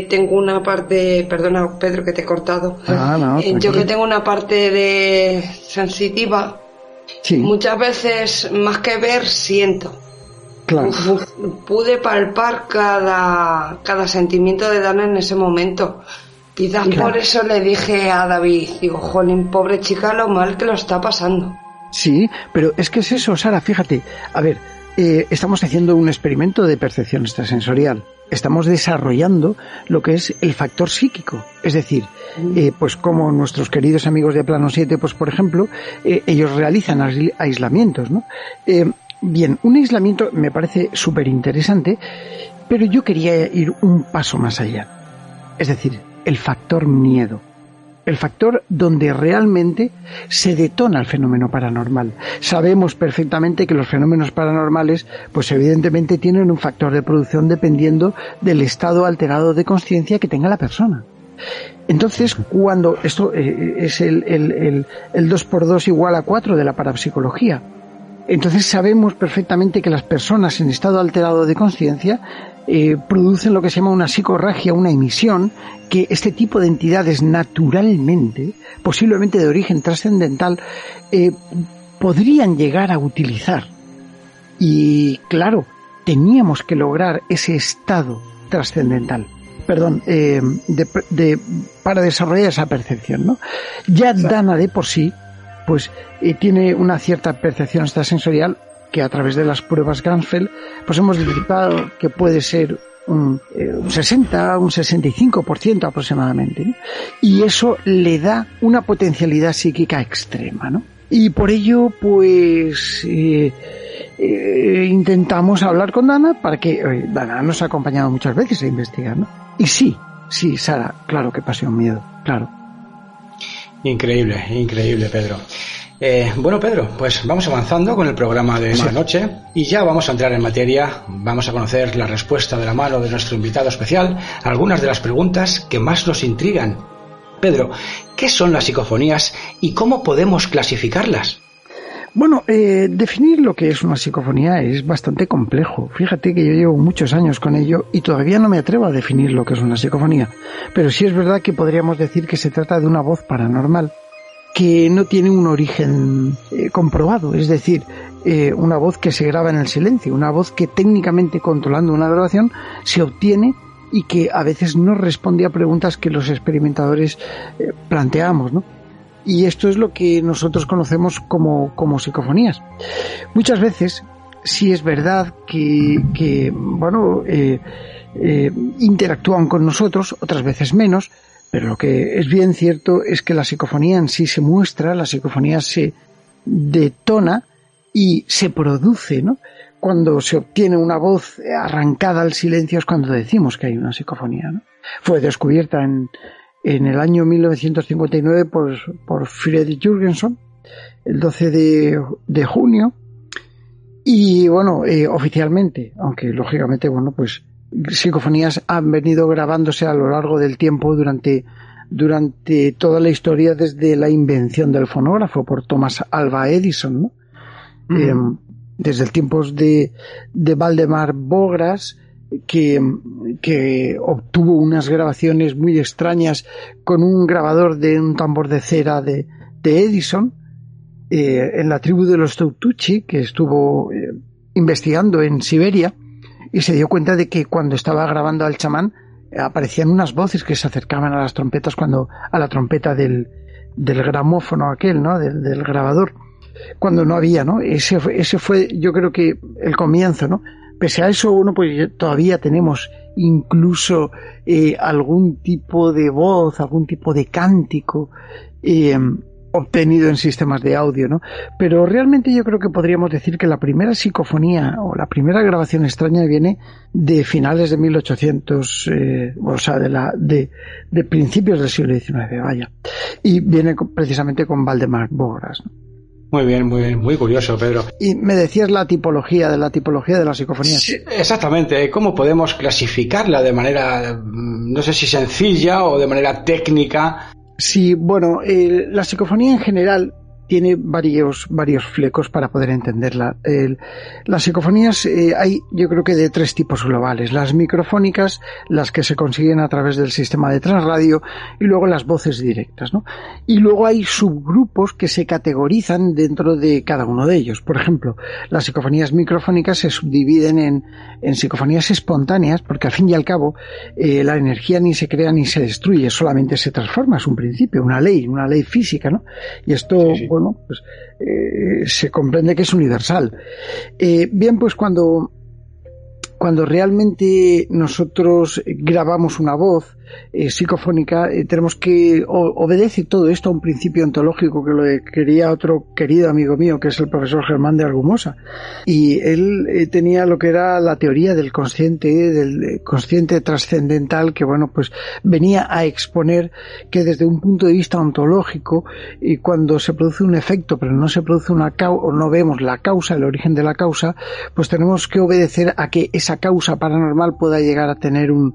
tengo una parte, perdona Pedro que te he cortado. Ah, eh, yo que tengo una parte de sensitiva, muchas veces más que ver siento. Claro. Pude palpar cada, cada sentimiento de Dana en ese momento. Quizás por eso le dije a David, digo, jolín, pobre chica, lo mal que lo está pasando. Sí, pero es que es eso, Sara, fíjate. A ver, eh, estamos haciendo un experimento de percepción extrasensorial. Estamos desarrollando lo que es el factor psíquico. Es decir, eh, pues como nuestros queridos amigos de Plano 7, pues por ejemplo, eh, ellos realizan aislamientos, ¿no? bien, un aislamiento me parece súper interesante, pero yo quería ir un paso más allá. Es decir, el factor miedo. El factor donde realmente se detona el fenómeno paranormal. Sabemos perfectamente que los fenómenos paranormales, pues evidentemente tienen un factor de producción dependiendo del estado alterado de conciencia que tenga la persona. Entonces, cuando esto eh, es el, el, el, 2 por 2 igual a 4 de la parapsicología, entonces sabemos perfectamente que las personas en estado alterado de conciencia eh, producen lo que se llama una psicorragia, una emisión, que este tipo de entidades naturalmente, posiblemente de origen trascendental, eh, podrían llegar a utilizar. Y claro, teníamos que lograr ese estado trascendental perdón, eh, de, para desarrollar esa percepción, ¿no? Ya Dana de por sí, pues eh, tiene una cierta percepción extrasensorial que a través de las pruebas Gansfeld, pues hemos detectado que puede ser un, 60, eh, un 65% aproximadamente, y eso le da una potencialidad psíquica extrema, ¿no? Y por ello, pues, eh, intentamos hablar con Dana para que Dana nos ha acompañado muchas veces a investigar, ¿no? Y sí, sí, Sara, claro que pasé un miedo, claro. Increíble, increíble, Pedro. Eh, bueno, Pedro, pues vamos avanzando con el programa de esta noche y ya vamos a entrar en materia. Vamos a conocer la respuesta de la mano de nuestro invitado especial a algunas de las preguntas que más nos intrigan. Pedro, ¿qué son las psicofonías y cómo podemos clasificarlas? Bueno, eh, definir lo que es una psicofonía es bastante complejo. Fíjate que yo llevo muchos años con ello y todavía no me atrevo a definir lo que es una psicofonía. Pero sí es verdad que podríamos decir que se trata de una voz paranormal que no tiene un origen eh, comprobado, es decir, eh, una voz que se graba en el silencio, una voz que técnicamente controlando una grabación se obtiene y que a veces no responde a preguntas que los experimentadores planteamos, ¿no? y esto es lo que nosotros conocemos como, como psicofonías. Muchas veces, sí es verdad que, que bueno, eh, eh, interactúan con nosotros, otras veces menos, pero lo que es bien cierto es que la psicofonía en sí se muestra, la psicofonía se detona y se produce, ¿no? Cuando se obtiene una voz arrancada al silencio es cuando decimos que hay una psicofonía, ¿no? Fue descubierta en, en el año 1959 por, por Friedrich Jürgensen, el 12 de, junio, y bueno, eh, oficialmente, aunque lógicamente, bueno, pues psicofonías han venido grabándose a lo largo del tiempo durante, durante toda la historia desde la invención del fonógrafo por Thomas Alva Edison, ¿no? Em, desde el tiempos de, de Valdemar Bogras, que, que, obtuvo unas grabaciones muy extrañas con un grabador de un tambor de cera de, de Edison eh, en la tribu de los Tautuchi que estuvo eh, investigando en Siberia y se dio cuenta de que cuando estaba grabando al chamán aparecían unas voces que se acercaban a las trompetas cuando a la trompeta del, del gramófono aquel, ¿no? Del, del grabador cuando no había, ¿no? Ese, ese fue, yo creo que el comienzo, ¿no? Pese a eso, bueno, pues todavía tenemos incluso eh, algún tipo de voz, algún tipo de cántico eh, obtenido en sistemas de audio, ¿no? Pero realmente yo creo que podríamos decir que la primera psicofonía o la primera grabación extraña viene de finales de 1800, eh, o sea, de, la, de, de principios del siglo XIX, vaya. Y viene precisamente con Valdemar Bogras, ¿no? Muy bien, muy, muy curioso, Pedro. Y me decías la tipología de la tipología de la psicofonía. exactamente. ¿Cómo podemos clasificarla de manera, mm, no sé si sencilla o de manera técnica? Sí, bueno, eh, la psicofonía en general tiene varios, varios flecos para poder entenderla. las psicofonías eh, hay, yo creo que de tres tipos globales. Las microfónicas, las que se consiguen a través del sistema de transradio y luego las voces directas, ¿no? Y luego hay subgrupos que se categorizan dentro de cada uno de ellos. Por ejemplo, las psicofonías microfónicas se subdividen en, en psicofonías espontáneas porque al fin y al cabo eh, la energía ni se crea ni se destruye, solamente se transforma, es un principio, una ley, una ley física, ¿no? Y esto, bueno, pues eh, se comprende que es universal. Eh, bien, pues cuando, cuando realmente nosotros grabamos una voz, eh, psicofónica, eh, tenemos que obedece todo esto a un principio ontológico que lo quería otro querido amigo mío, que es el profesor Germán de Argumosa. Y él eh, tenía lo que era la teoría del consciente, del consciente trascendental, que bueno, pues venía a exponer que desde un punto de vista ontológico, y cuando se produce un efecto, pero no se produce una causa, o no vemos la causa, el origen de la causa, pues tenemos que obedecer a que esa causa paranormal pueda llegar a tener un,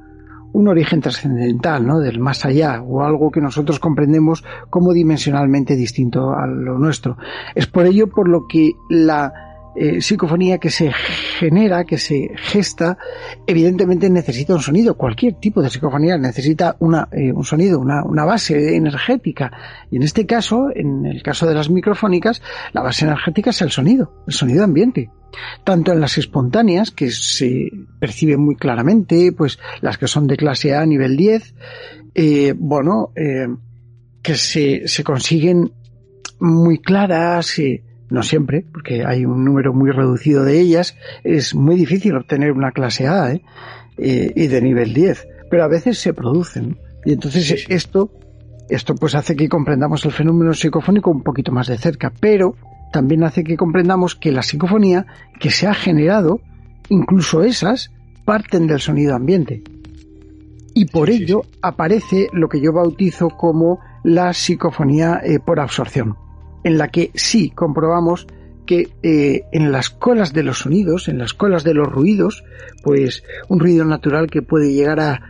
un origen trascendental, ¿no? Del más allá, o algo que nosotros comprendemos como dimensionalmente distinto a lo nuestro. Es por ello por lo que la eh, psicofonía que se genera, que se gesta, evidentemente necesita un sonido. Cualquier tipo de psicofonía necesita una, eh, un sonido, una, una, base energética. Y en este caso, en el caso de las microfónicas, la base energética es el sonido, el sonido ambiente. Tanto en las espontáneas, que se percibe muy claramente, pues las que son de clase A, nivel 10, eh, bueno, que se, se consiguen muy claras, no siempre, porque hay un número muy reducido de ellas, es muy difícil obtener una clase A ¿eh? Eh, y de nivel 10, pero a veces se producen. Y entonces esto, esto pues hace que comprendamos el fenómeno psicofónico un poquito más de cerca, pero también hace que comprendamos que la psicofonía que se ha generado, incluso esas, parten del sonido ambiente. Y por ello aparece lo que yo bautizo como la psicofonía eh, por absorción en la que sí comprobamos que eh, en las colas de los sonidos, en las colas de los ruidos, pues un ruido natural que puede llegar a,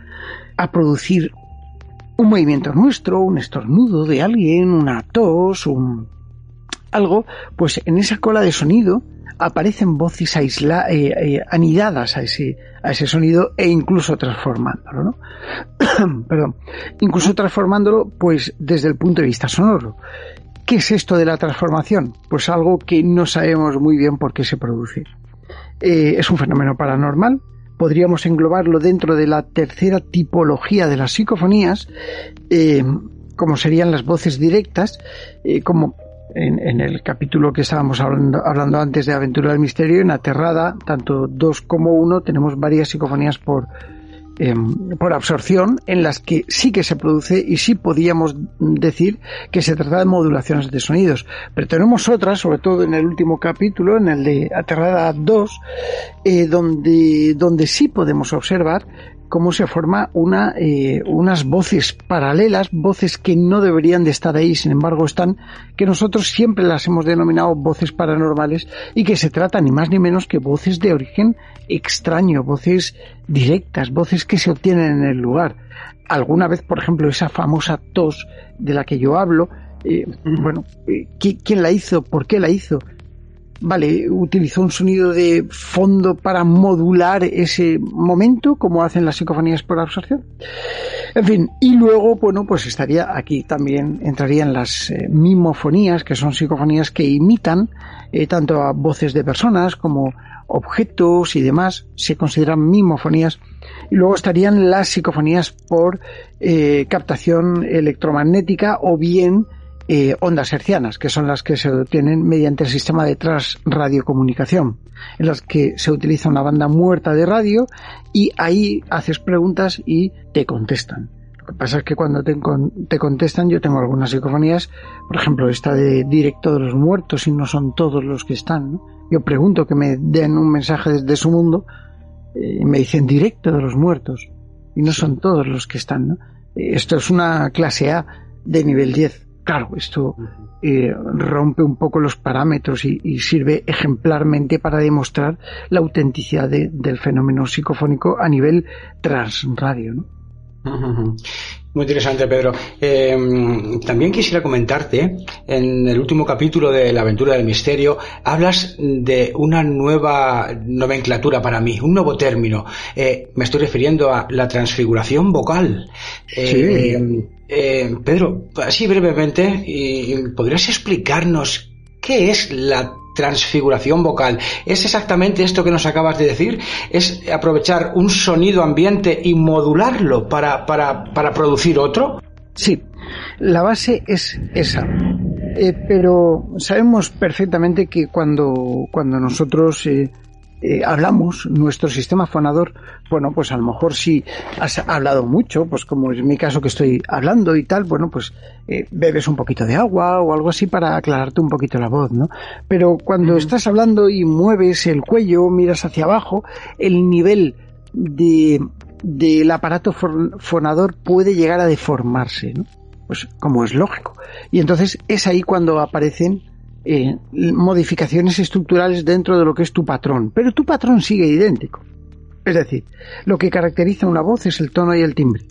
a producir un movimiento nuestro, un estornudo de alguien, una tos, un algo, pues en esa cola de sonido aparecen voces aisla, eh, eh, anidadas a ese, a ese sonido e incluso transformándolo, ¿no? Perdón, incluso transformándolo pues desde el punto de vista sonoro. ¿Qué es esto de la transformación? Pues algo que no sabemos muy bien por qué se produce. Eh, es un fenómeno paranormal, podríamos englobarlo dentro de la tercera tipología de las psicofonías, eh, como serían las voces directas, eh, como en, el capítulo que estábamos hablando, hablando, antes de Aventura del Misterio, en Aterrada, tanto 2 como 1, tenemos varias psicofonías por, Em, por absorción en las que sí que se produce y sí podíamos decir que se trata de modulaciones de sonidos. Pero tenemos otras, sobre todo en el último capítulo, en el de Aterrada 2, eh, donde, donde sí podemos observar cómo se forma una, eh, unas voces paralelas, voces que no deberían de estar ahí, sin embargo están, que nosotros siempre las hemos denominado voces paranormales y que se trata ni más ni menos que voces de origen extraño, voces directas, voces que se obtienen en el lugar. Alguna vez, por ejemplo, esa famosa tos de la que yo hablo, eh, bueno, eh, ¿quién la hizo? ¿Por qué la hizo? Vale, utilizó un sonido de fondo para modular ese momento, como hacen las psicofonías por absorción. En fin, y luego, bueno, pues estaría aquí también, entrarían las eh, mimofonías, que son psicofonías que imitan eh, tanto a voces de personas como objetos y demás, se consideran mimofonías. Y luego estarían las psicofonías por eh, captación electromagnética o bien eh, ondas hercianas, que son las que se obtienen mediante el sistema de transradiocomunicación, en las que se utiliza una banda muerta de radio y ahí haces preguntas y te contestan. Lo que pasa es que cuando te, te contestan, yo tengo algunas psicofonías, por ejemplo, esta de directo de los muertos y no son todos los que están. Yo pregunto que me den un mensaje desde su mundo eh, y me dicen directo de los muertos y no son todos los que están. Esto es una clase A de nivel 10 Claro, esto eh, rompe un poco los parámetros y, sirve ejemplarmente para demostrar la autenticidad del fenómeno psicofónico a nivel transradio. ¿no? Muy interesante, Pedro. Eh, también quisiera comentarte, en el último capítulo de La aventura del misterio, hablas de una nueva nomenclatura para mí, un nuevo término. Eh, me estoy refiriendo a la transfiguración vocal. sí. Eh, Pedro, así brevemente, ¿podrías explicarnos qué es la transfiguración vocal? ¿Es exactamente esto que nos acabas de decir? ¿Es aprovechar un sonido ambiente y modularlo para, producir otro? Sí, la base es esa. Eh, pero sabemos perfectamente que cuando, cuando nosotros eh, eh, hablamos, nuestro sistema fonador, bueno, pues a lo mejor si has hablado mucho, pues como es mi caso que estoy hablando y tal, bueno, pues eh, bebes un poquito de agua o algo así para aclararte un poquito la voz, ¿no? Pero cuando estás hablando y mueves el cuello, miras hacia abajo, el nivel de del aparato fonador puede llegar a deformarse, ¿no? Pues como es lógico. Y entonces es ahí cuando aparecen eh, modificaciones estructurales dentro de lo que es tu patrón, pero tu patrón sigue idéntico. Es decir, lo que caracteriza una voz es el tono y el timbre.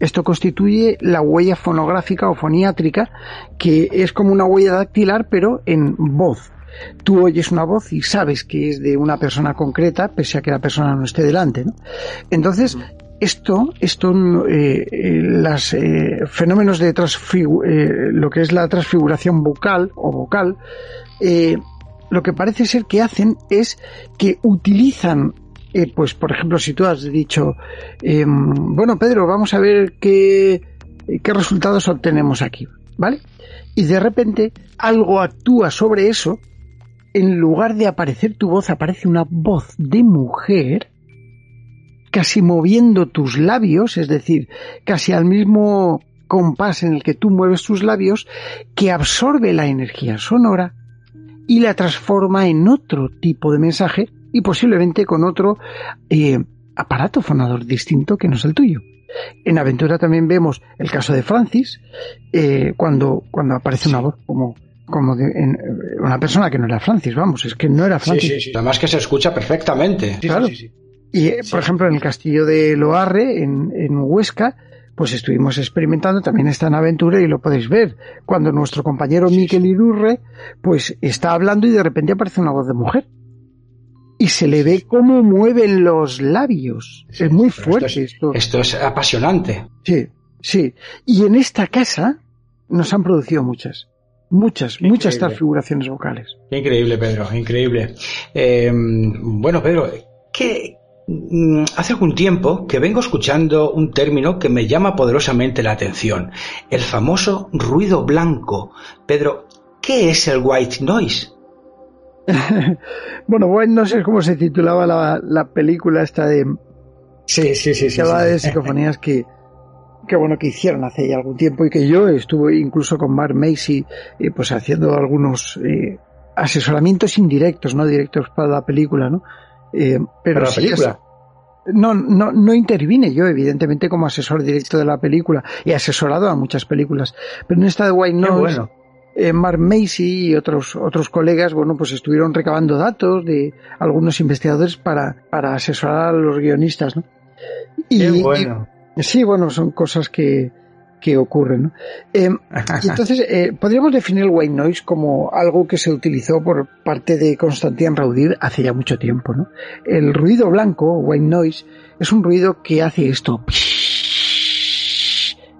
Esto constituye la huella fonográfica o foniátrica, que es como una huella dactilar, pero en voz. Tú oyes una voz y sabes que es de una persona concreta, pese a que la persona no esté delante. Entonces, esto, esto, eh, los eh, fenómenos de eh, lo que es la transfiguración vocal o vocal, eh, lo que parece ser que hacen es que utilizan, pues por ejemplo, si tú has dicho, em, bueno Pedro, vamos a ver qué, qué resultados obtenemos aquí, ¿vale? Y de repente algo actúa sobre eso, en lugar de aparecer tu voz, aparece una voz de mujer casi moviendo tus labios, es decir, casi al mismo compás en el que tú mueves tus labios, que absorbe la energía sonora y la transforma en otro tipo de mensaje y posiblemente con otro eh, aparato fonador distinto que no es el tuyo. En Aventura también vemos el caso de Francis, eh, cuando, cuando aparece una voz como, como de, en, una persona que no era Francis, vamos, es que no era Francis. Sí, sí, sí. Además que se escucha perfectamente. Claro. Y, eh, por ejemplo, en el castillo de Loarre, en, en Huesca, pues estuvimos experimentando también esta aventura y lo podéis ver. Cuando nuestro compañero Miquel Irurre, pues está hablando y de repente aparece una voz de mujer. Y se le ve cómo mueven los labios. es muy fuerte esto, esto. es apasionante. Sí, sí. Y en esta casa nos han producido muchas. Muchas, muchas transfiguraciones vocales. increíble, Pedro, increíble. Eh, bueno, Pedro, ¿qué, hace algún tiempo que vengo escuchando un término que me llama poderosamente la atención, el famoso ruido blanco. Pedro, ¿qué es el white noise? bueno, white noise es como se titulaba la, película esta de... Sí, sí, sí. Que de psicofonías que, que bueno que hicieron hace ya algún tiempo y que yo estuve incluso con Mark Macy eh, pues haciendo algunos eh, asesoramientos indirectos, no directos para la película, ¿no? Eh, pero la película. no, no, no intervine yo, evidentemente, como asesor directo de la película. Y asesorado a muchas películas. Pero en esta de White Noise, bueno. eh, Mark Macy y otros, otros colegas, bueno, pues estuvieron recabando datos de algunos investigadores para, para asesorar a los guionistas, ¿no? Y, bueno. sí, bueno, son cosas que, que ocurren. ¿no? Eh, entonces, eh, podríamos definir el white noise como algo que se utilizó por parte de Constantin Raudir hace ya mucho tiempo. ¿no? El ruido blanco, white noise, es un ruido que hace esto.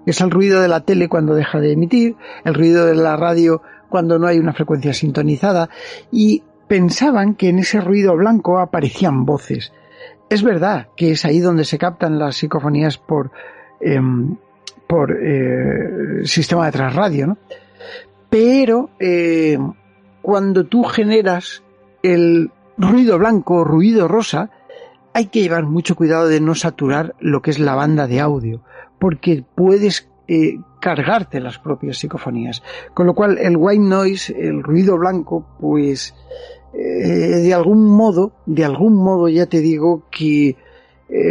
Es el ruido de la tele cuando deja de emitir, el ruido de la radio cuando no hay una frecuencia sintonizada, y pensaban que en ese ruido blanco aparecían voces. Es verdad que es ahí donde se captan las psicofonías por, em, por eh, sistema de trasradio, ¿no? Pero eh, cuando tú generas el ruido blanco o ruido rosa, hay que llevar mucho cuidado de no saturar lo que es la banda de audio, porque puedes eh, cargarte las propias psicofonías. Con lo cual el white noise, el ruido blanco, pues de algún modo, de algún modo ya te digo que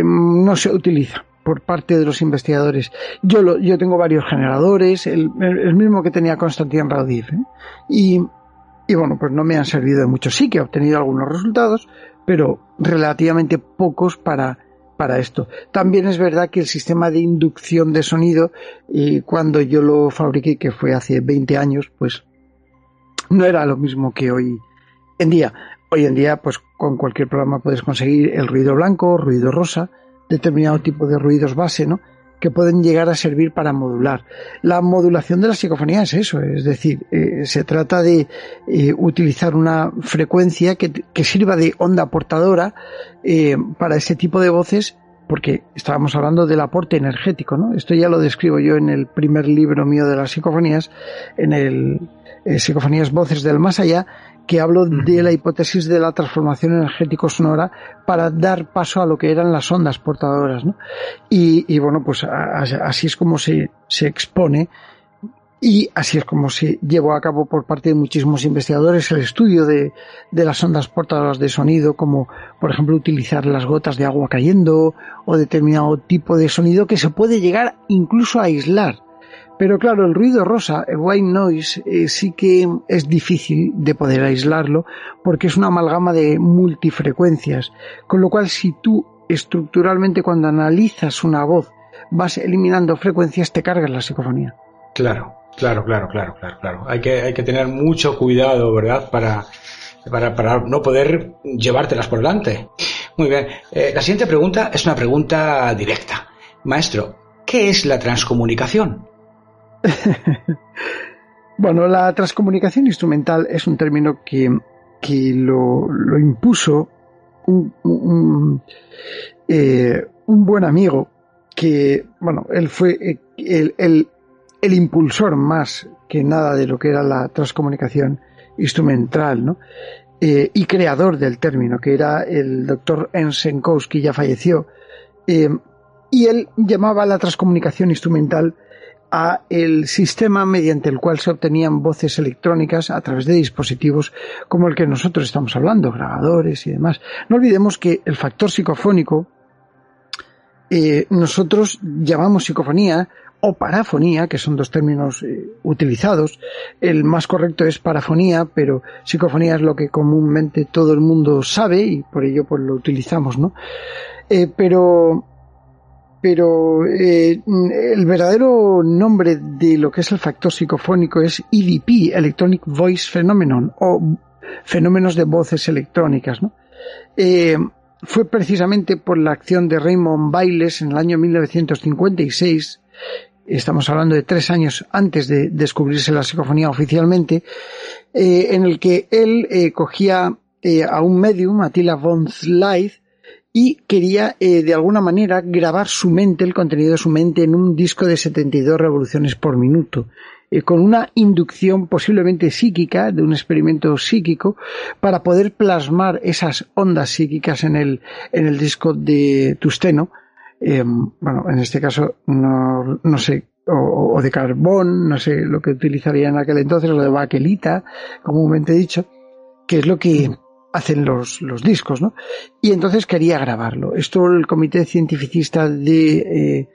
no se utiliza por parte de los investigadores. Yo, yo tengo varios generadores, el, mismo que tenía Constantin Raudif, ¿eh? y, y bueno, pues no me han servido de mucho. Sí que he obtenido algunos resultados, pero relativamente pocos para, para esto. También es verdad que el sistema de inducción de sonido, y cuando yo lo fabriqué, que fue hace 20 años, pues no era lo mismo que hoy en día. Hoy en día, pues con cualquier programa puedes conseguir el ruido blanco, ruido rosa, determinado tipo de ruidos base, ¿no? que pueden llegar a servir para modular. La modulación de la psicofonía es eso, es decir, eh, se trata de eh, utilizar una frecuencia que, sirva de onda portadora eh, para ese tipo de voces, porque estábamos hablando del aporte energético, ¿no? Esto ya lo describo yo en el primer libro mío de las psicofonías, en el Psicofonías Voces del Más Allá, que hablo de la hipótesis de la transformación energético-sonora para dar paso a lo que eran las ondas portadoras. ¿no? Y, bueno, pues así es como se, se expone y así es como se llevó a cabo por parte de muchísimos investigadores el estudio de, de, las ondas portadoras de sonido, como por ejemplo utilizar las gotas de agua cayendo o determinado tipo de sonido que se puede llegar incluso a aislar. Pero claro, el ruido rosa, el white noise, eh, sí que es difícil de poder aislarlo porque es una amalgama de multifrecuencias. Con lo cual, si tú estructuralmente cuando analizas una voz vas eliminando frecuencias, te cargas la psicofonía. Claro, claro, claro, claro, claro, claro. Hay que, hay que tener mucho cuidado, ¿verdad? Para, para, para no poder llevártelas por delante. Muy bien. Eh, la siguiente pregunta es una pregunta directa. Maestro, ¿qué es la transcomunicación? bueno, la transcomunicación instrumental es un término que, que lo, lo, impuso un, un, eh, buen amigo que, bueno, él fue eh, el, el, el, impulsor más que nada de lo que era la transcomunicación instrumental, ¿no? Eh, y creador del término, que era el doctor Ensenkowski, ya falleció, y él llamaba la transcomunicación instrumental a el sistema mediante el cual se obtenían voces electrónicas a través de dispositivos como el que nosotros estamos hablando, grabadores y demás. No olvidemos que el factor psicofónico eh, nosotros llamamos psicofonía o parafonía, que son dos términos eh, utilizados. El más correcto es parafonía, pero psicofonía es lo que comúnmente todo el mundo sabe y por ello pues lo utilizamos, ¿no? Eh, pero pero eh, el verdadero nombre de lo que es el factor psicofónico es EVP, Electronic Voice Phenomenon, o fenómenos de voces electrónicas. ¿no? Eh, fue precisamente por la acción de Raymond Bailes en el año 1956, estamos hablando de tres años antes de descubrirse la psicofonía oficialmente, eh, en el que él eh, cogía a un medium, Attila von Slyth, y quería eh, de alguna manera grabar su mente, el contenido de su mente en un disco de 72 revoluciones por minuto, eh, con una inducción posiblemente psíquica, de un experimento psíquico, para poder plasmar esas ondas psíquicas en el, en el disco de Tusteno, eh, bueno, en este caso no, no sé, o, o, de carbón, no sé lo que utilizaría en aquel entonces, o de baquelita, comúnmente dicho, que es lo que hacen los, los discos, ¿no? Y entonces quería grabarlo. Esto el Comité Cientificista de eh,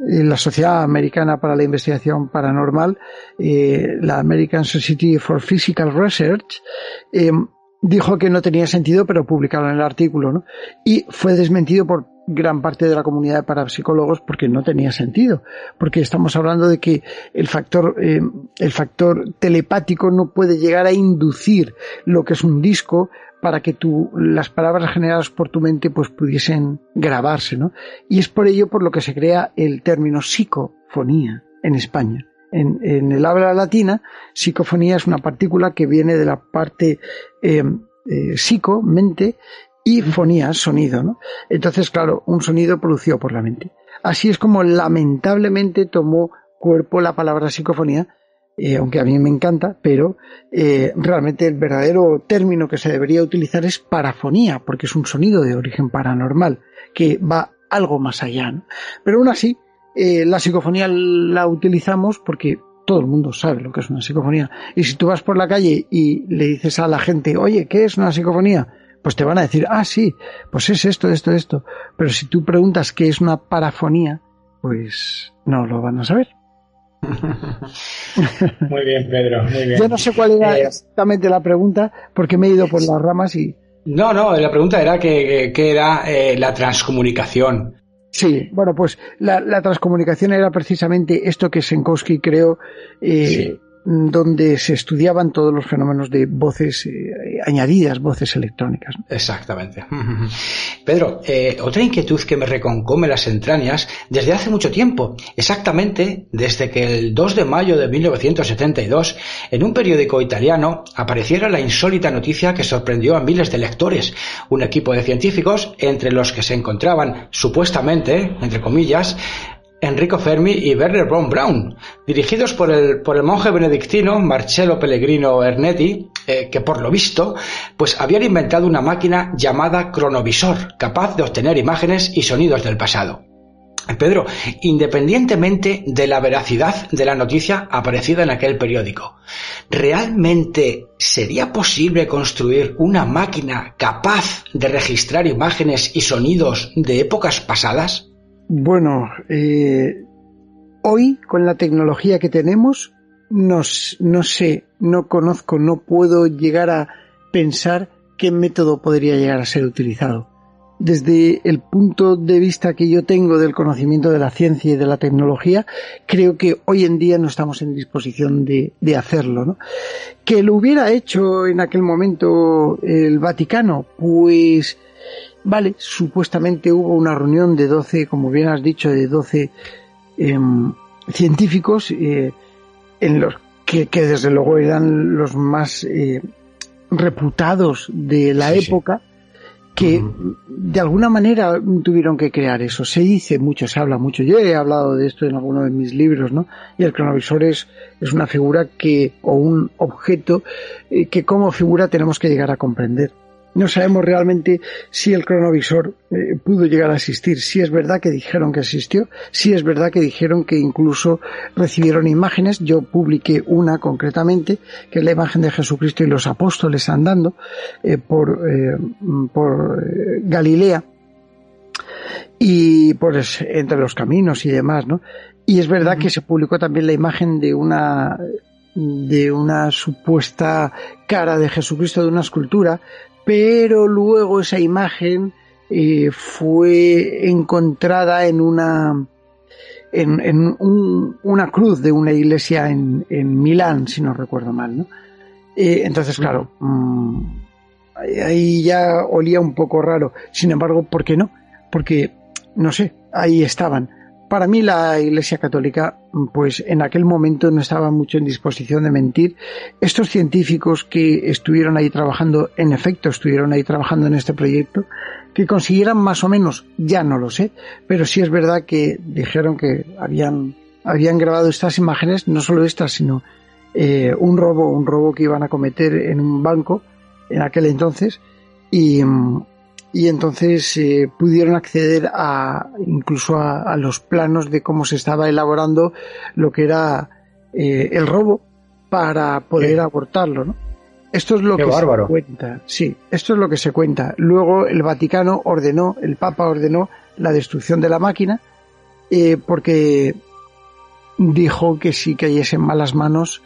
la Sociedad Americana para la Investigación Paranormal, eh, la American Society for Physical Research, eh, dijo que no tenía sentido, pero publicaron el artículo, ¿no? Y fue desmentido por gran parte de la comunidad de parapsicólogos porque no tenía sentido, porque estamos hablando de que el factor, eh, el factor telepático no puede llegar a inducir lo que es un disco para que tu, las palabras generadas por tu mente pues pudiesen grabarse, ¿no? Y es por ello por lo que se crea el término psicofonía en España. En, en el habla latina, psicofonía es una partícula que viene de la parte eh, eh, psico, mente, y fonía, sonido, ¿no? Entonces, claro, un sonido producido por la mente. Así es como lamentablemente tomó cuerpo la palabra psicofonía, eh, aunque a mí me encanta, pero eh, realmente el verdadero término que se debería utilizar es parafonía, porque es un sonido de origen paranormal, que va algo más allá. ¿no? Pero aún así, eh, la psicofonía la utilizamos porque todo el mundo sabe lo que es una psicofonía. Y si tú vas por la calle y le dices a la gente, oye, ¿qué es una psicofonía? pues te van a decir, ah, sí, pues es esto, esto, esto. Pero si tú preguntas qué es una parafonía, pues no lo van a saber. muy bien, Pedro, muy bien. Yo no sé cuál era eh, exactamente la pregunta, porque me he ido por las ramas y... No, no, la pregunta era que, era eh, la transcomunicación. Sí, bueno, pues la, la, transcomunicación era precisamente esto que Senkowski creó eh, donde se estudiaban todos los fenómenos de voces eh, añadidas, voces electrónicas. Exactamente. Pedro, eh, otra inquietud que me reconcome las entrañas desde hace mucho tiempo, exactamente desde que el 2 de mayo de 1972, en un periódico italiano, apareciera la insólita noticia que sorprendió a miles de lectores. Un equipo de científicos, entre los que se encontraban supuestamente, entre comillas, Enrico Fermi y Werner von Braun, dirigidos por el, monje benedictino Marcello Pellegrino Ernetti, eh, que por lo visto, pues habían inventado una máquina llamada cronovisor, capaz de obtener imágenes y sonidos del pasado. Pedro, independientemente de la veracidad de la noticia aparecida en aquel periódico, ¿realmente sería posible construir una máquina capaz de registrar imágenes y sonidos de épocas pasadas? Bueno, eh, hoy con la tecnología que tenemos, no sé, no conozco, no puedo llegar a pensar qué método podría llegar a ser utilizado desde el punto de vista que yo tengo del conocimiento de la ciencia y de la tecnología, creo que hoy en día no estamos en disposición de, hacerlo. ¿no? Que lo hubiera hecho en aquel momento el Vaticano, pues vale, supuestamente hubo una reunión de 12, como bien has dicho, de 12 em, científicos, eh, en los que, desde luego eran los más eh, reputados de la época que de alguna manera tuvieron que crear eso. Se dice mucho, se habla mucho. Yo he hablado de esto en alguno de mis libros, ¿no? Y el cronovisor es, es una figura que, o un objeto eh, que como figura tenemos que llegar a comprender. No sabemos realmente si el cronovisor eh, pudo llegar a existir. Si es verdad que dijeron que existió, si es verdad que dijeron que incluso recibieron imágenes. Yo publiqué una concretamente, que es la imagen de Jesucristo y los apóstoles andando eh, por, eh, por Galilea y por entre los caminos y demás, ¿no? Y es verdad que se publicó también la imagen de una de una supuesta cara de Jesucristo de una escultura pero luego esa imagen eh, fue encontrada en una en, una cruz de una iglesia en, Milán, si no recuerdo mal, ¿no? Eh, entonces, claro, mm, ahí ya olía un poco raro. Sin embargo, ¿por qué no? Porque, no sé, ahí estaban. Para mí la Iglesia Católica, pues en aquel momento no estaba mucho en disposición de mentir. Estos científicos que estuvieron ahí trabajando, en efecto estuvieron ahí trabajando en este proyecto, que consiguieran más o menos, ya no lo sé, pero sí es verdad que dijeron que habían, habían grabado estas imágenes, no solo estas, sino eh, un robo, un robo que iban a cometer en un banco en aquel entonces, y, y entonces eh, pudieron acceder a incluso a, los planos de cómo se estaba elaborando lo que era eh, el robo para poder abortarlo, ¿no? Esto es lo que se cuenta. Sí, esto es lo que se cuenta. Luego el Vaticano ordenó, el Papa ordenó la destrucción de la máquina eh, porque dijo que si cayese en malas manos,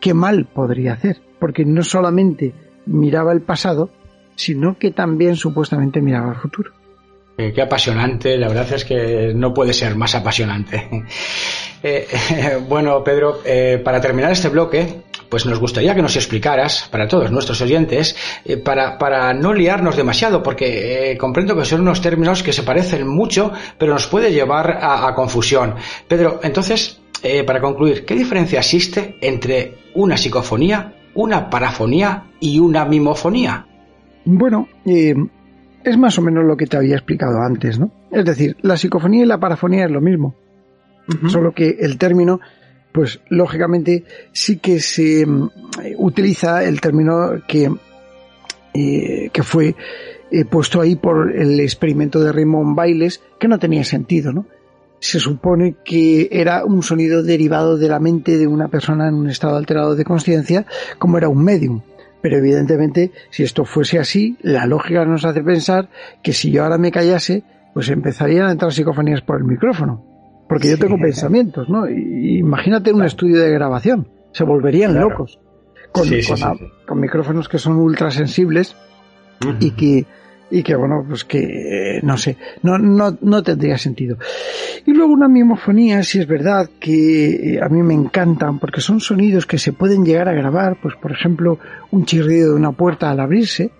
qué mal podría hacer, porque no solamente miraba el pasado, sino que también supuestamente miraba al futuro. Eh, qué apasionante, la verdad es que no puede ser más apasionante. Eh, bueno, Pedro, eh, para terminar este bloque, pues nos gustaría que nos explicaras, para todos nuestros oyentes, para, para, no liarnos demasiado, porque comprendo que son unos términos que se parecen mucho, pero nos puede llevar a, a confusión. Pedro, entonces, para concluir, ¿qué diferencia existe entre una psicofonía, una parafonía y una mimofonía? Bueno, eh, es más o menos lo que te había explicado antes, ¿no? Es decir, la psicofonía y la parafonía es lo mismo, solo que el término, pues lógicamente sí que se mm, utiliza el término que, eh, que fue eh, puesto ahí por el experimento de Raymond Bailes, que no tenía sentido, ¿no? Se supone que era un sonido derivado de la mente de una persona en un estado alterado de conciencia, como era un medium. Pero evidentemente, si esto fuese así, la lógica nos hace pensar que si yo ahora me callase, pues empezarían a entrar psicofonías por el micrófono. Porque yo tengo pensamientos, ¿no? imagínate un estudio de grabación. Se volverían locos. Con, con, micrófonos que son ultrasensibles y que y que bueno, pues que no sé, no, no, no tendría sentido. Y luego una mimofonía, si es verdad que eh, a mí me encantan porque son sonidos que se pueden llegar a grabar, pues por ejemplo un chirrido de una puerta al abrirse.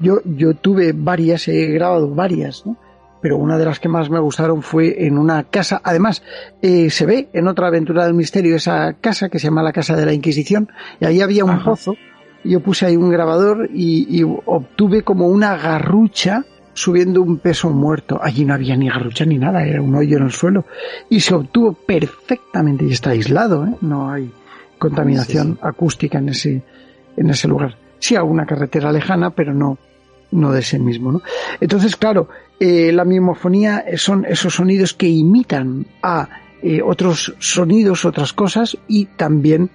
Yo, yo tuve varias, he grabado varias, ¿no? Pero una de las que más me gustaron fue en una casa, además eh, se ve en otra aventura del misterio esa casa que se llama la Casa de la Inquisición y ahí había un pozo yo puse ahí un grabador y, obtuve como una garrucha subiendo un peso muerto. Allí no había ni garrucha ni nada, era un hoyo en el suelo. Y se obtuvo perfectamente y está aislado, ¿eh? no hay contaminación acústica en ese, en ese lugar. Sí, alguna carretera lejana, pero no, no de ese mismo. ¿no? Entonces, claro, eh, la mimofonía son esos sonidos que imitan a eh, otros sonidos, otras cosas y también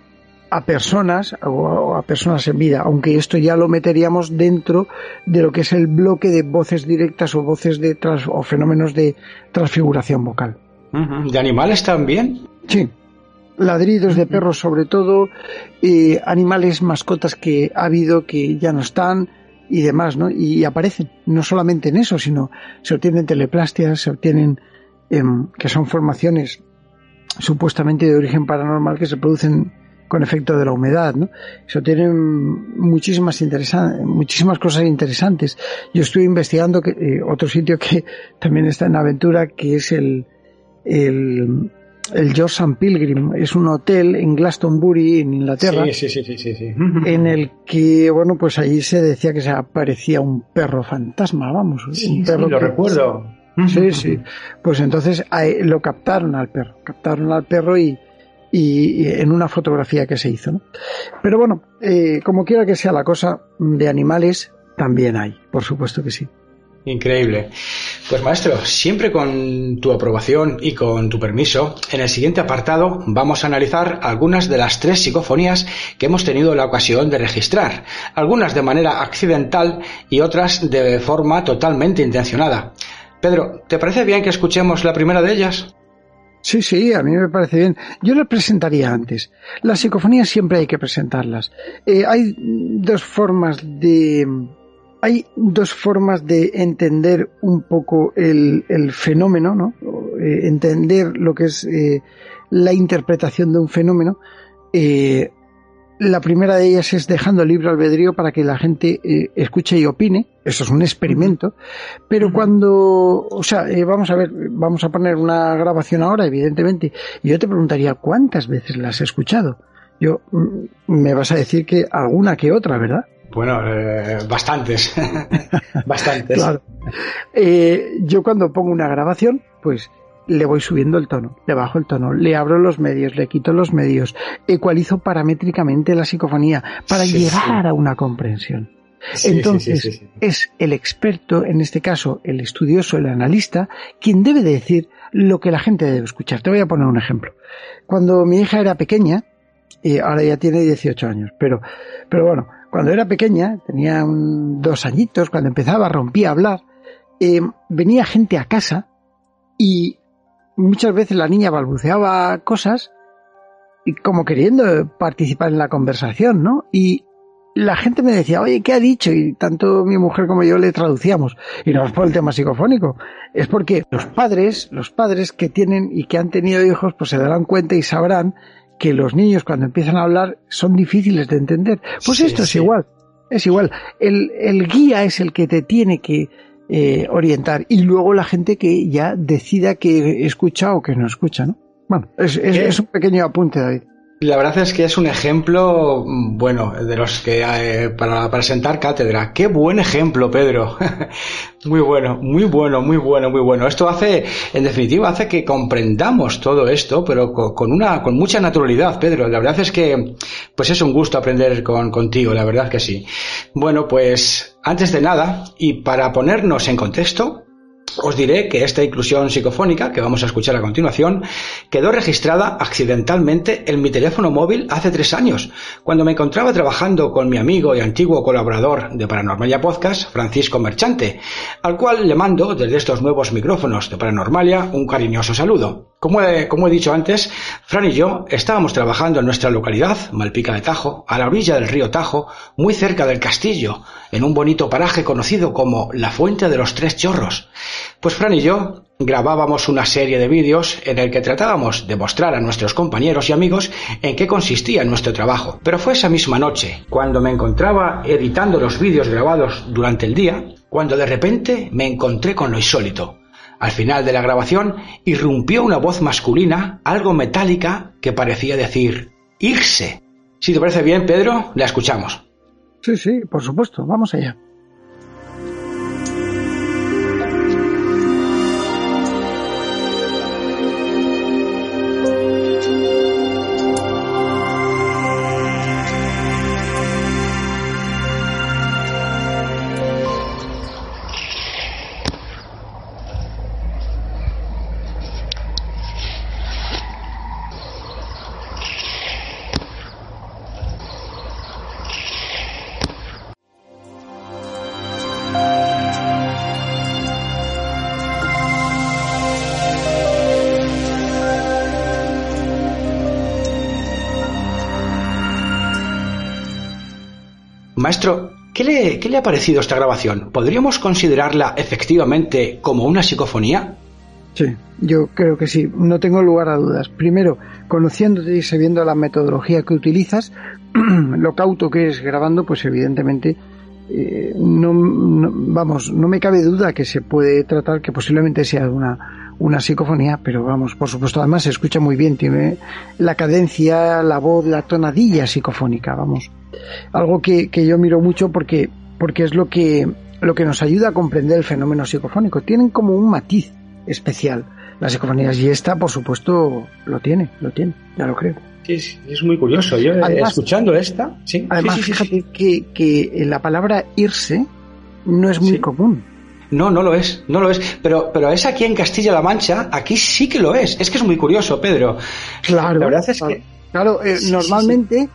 a personas o a personas en vida, aunque esto ya lo meteríamos dentro de lo que es el bloque de voces directas o voces de trans, o fenómenos de transfiguración vocal. ¿De animales también? Sí, ladridos de perros sobre todo, eh, animales, mascotas que ha habido que ya no están y demás, ¿no? Y aparecen, no solamente en eso, sino se obtienen teleplastias, se obtienen, em, que son formaciones supuestamente de origen paranormal que se producen con efecto de la humedad, ¿no? Eso tiene muchísimas muchísimas cosas interesantes. Yo estoy investigando que, eh, otro sitio que también está en aventura, que es el, el, el George Pilgrim. Es un hotel en Glastonbury, en Inglaterra. Sí, sí, sí, sí, sí, En el que, bueno, pues allí se decía que se aparecía un perro fantasma, vamos. un perro lo recuerdo. Sí, sí. Pues entonces lo captaron al perro. Captaron al perro y, y, en una fotografía que se hizo. ¿no? Pero bueno, eh, como quiera que sea la cosa, de animales también hay, por supuesto que sí. Increíble. Pues maestro, siempre con tu aprobación y con tu permiso, en el siguiente apartado vamos a analizar algunas de las tres psicofonías que hemos tenido la ocasión de registrar, algunas de manera accidental y otras de forma totalmente intencionada. Pedro, ¿te parece bien que escuchemos la primera de ellas? Sí, sí, a mí me parece bien. Yo las presentaría antes. Las psicofonías siempre hay que presentarlas. Eh, hay dos formas de hay dos formas de entender un poco el, fenómeno, ¿no? Eh, entender lo que es eh, la interpretación de un fenómeno. La primera de ellas es dejando libre albedrío para que la gente eh, escuche y opine. Eso es un experimento. Pero cuando, o sea, eh, vamos a ver, vamos a poner una grabación ahora, evidentemente. Y yo te preguntaría, ¿cuántas veces la has escuchado? Yo, mm, me vas a decir que alguna que otra, ¿verdad? Bueno, eh, bastantes. bastantes. Claro. yo cuando pongo una grabación, pues le voy subiendo el tono, le bajo el tono, le abro los medios, le quito los medios, ecualizo paramétricamente la psicofonía para llegar a una comprensión. Entonces, es el experto, en este caso el estudioso, el analista, quien debe decir lo que la gente debe escuchar. Te voy a poner un ejemplo. Cuando mi hija era pequeña, y ahora ya tiene 18 años, pero, pero bueno, cuando era pequeña, tenía dos añitos, cuando empezaba, rompía a hablar, eh, venía gente a casa y muchas veces la niña balbuceaba cosas y como queriendo participar en la conversación, ¿no? Y la gente me decía, oye, ¿qué ha dicho? Y tanto mi mujer como yo le traducíamos. Y no es por el tema psicofónico, es porque los padres, los padres que tienen y que han tenido hijos, pues se darán cuenta y sabrán que los niños cuando empiezan a hablar son difíciles de entender. Pues esto es igual, es igual. El, el guía es el que te tiene que eh, orientar y luego la gente que ya decida que escucha o que no escucha, ¿no? Bueno, es, es un pequeño apunte, David. La verdad es que es un ejemplo, mm, bueno, de los que eh, para presentar cátedra. Qué buen ejemplo, Pedro. muy bueno, muy bueno, muy bueno, muy bueno. Esto hace, en definitiva, hace que comprendamos todo esto, pero con una, con mucha naturalidad, Pedro. La verdad es que, pues es un gusto aprender con, contigo, la verdad que sí. Bueno, pues antes de nada, y para ponernos en contexto, os diré que esta inclusión psicofónica que vamos a escuchar a continuación quedó registrada accidentalmente en mi teléfono móvil hace tres años, cuando me encontraba trabajando con mi amigo y antiguo colaborador de Paranormalia Podcast, Francisco Merchante, al cual le mando desde estos nuevos micrófonos de Paranormalia un cariñoso saludo. Como he, dicho antes, Fran y yo estábamos trabajando en nuestra localidad, Malpica de Tajo, a la orilla del río Tajo, muy cerca del castillo, en un bonito paraje conocido como la Fuente de los Tres Chorros. Pues Fran y yo grabábamos una serie de vídeos en el que tratábamos de mostrar a nuestros compañeros y amigos en qué consistía nuestro trabajo. Pero fue esa misma noche, cuando me encontraba editando los vídeos grabados durante el día, cuando de repente me encontré con lo insólito. Al final de la grabación irrumpió una voz masculina, algo metálica, que parecía decir irse. Si te parece bien, Pedro, la escuchamos. Sí, sí, por supuesto, vamos allá. Maestro, ¿qué le, ¿qué le ha parecido esta grabación? ¿Podríamos considerarla efectivamente como una psicofonía? Sí, yo creo que sí, no tengo lugar a dudas. Primero, conociéndote y sabiendo la metodología que utilizas, lo cauto que es grabando, pues evidentemente eh, no, vamos, no me cabe duda que se puede tratar que posiblemente sea una, una psicofonía, pero vamos, por supuesto, además se escucha muy bien, tiene la cadencia, la voz, la tonadilla psicofónica, vamos. Algo que, que yo miro mucho porque, porque es lo que, lo que nos ayuda a comprender el fenómeno psicofónico. Tienen como un matiz especial las psicofonías y esta, por supuesto, lo tiene, lo tiene, ya lo creo. Sí, es muy curioso. Yo eh, escuchando esta, sí. Además, fíjate que, que, la palabra irse no es muy común. No, no lo es, no lo es. Pero, pero es aquí en Castilla-La Mancha, aquí sí que lo es. Es que es muy curioso, Pedro. Claro. La verdad es que. Claro, eh, normalmente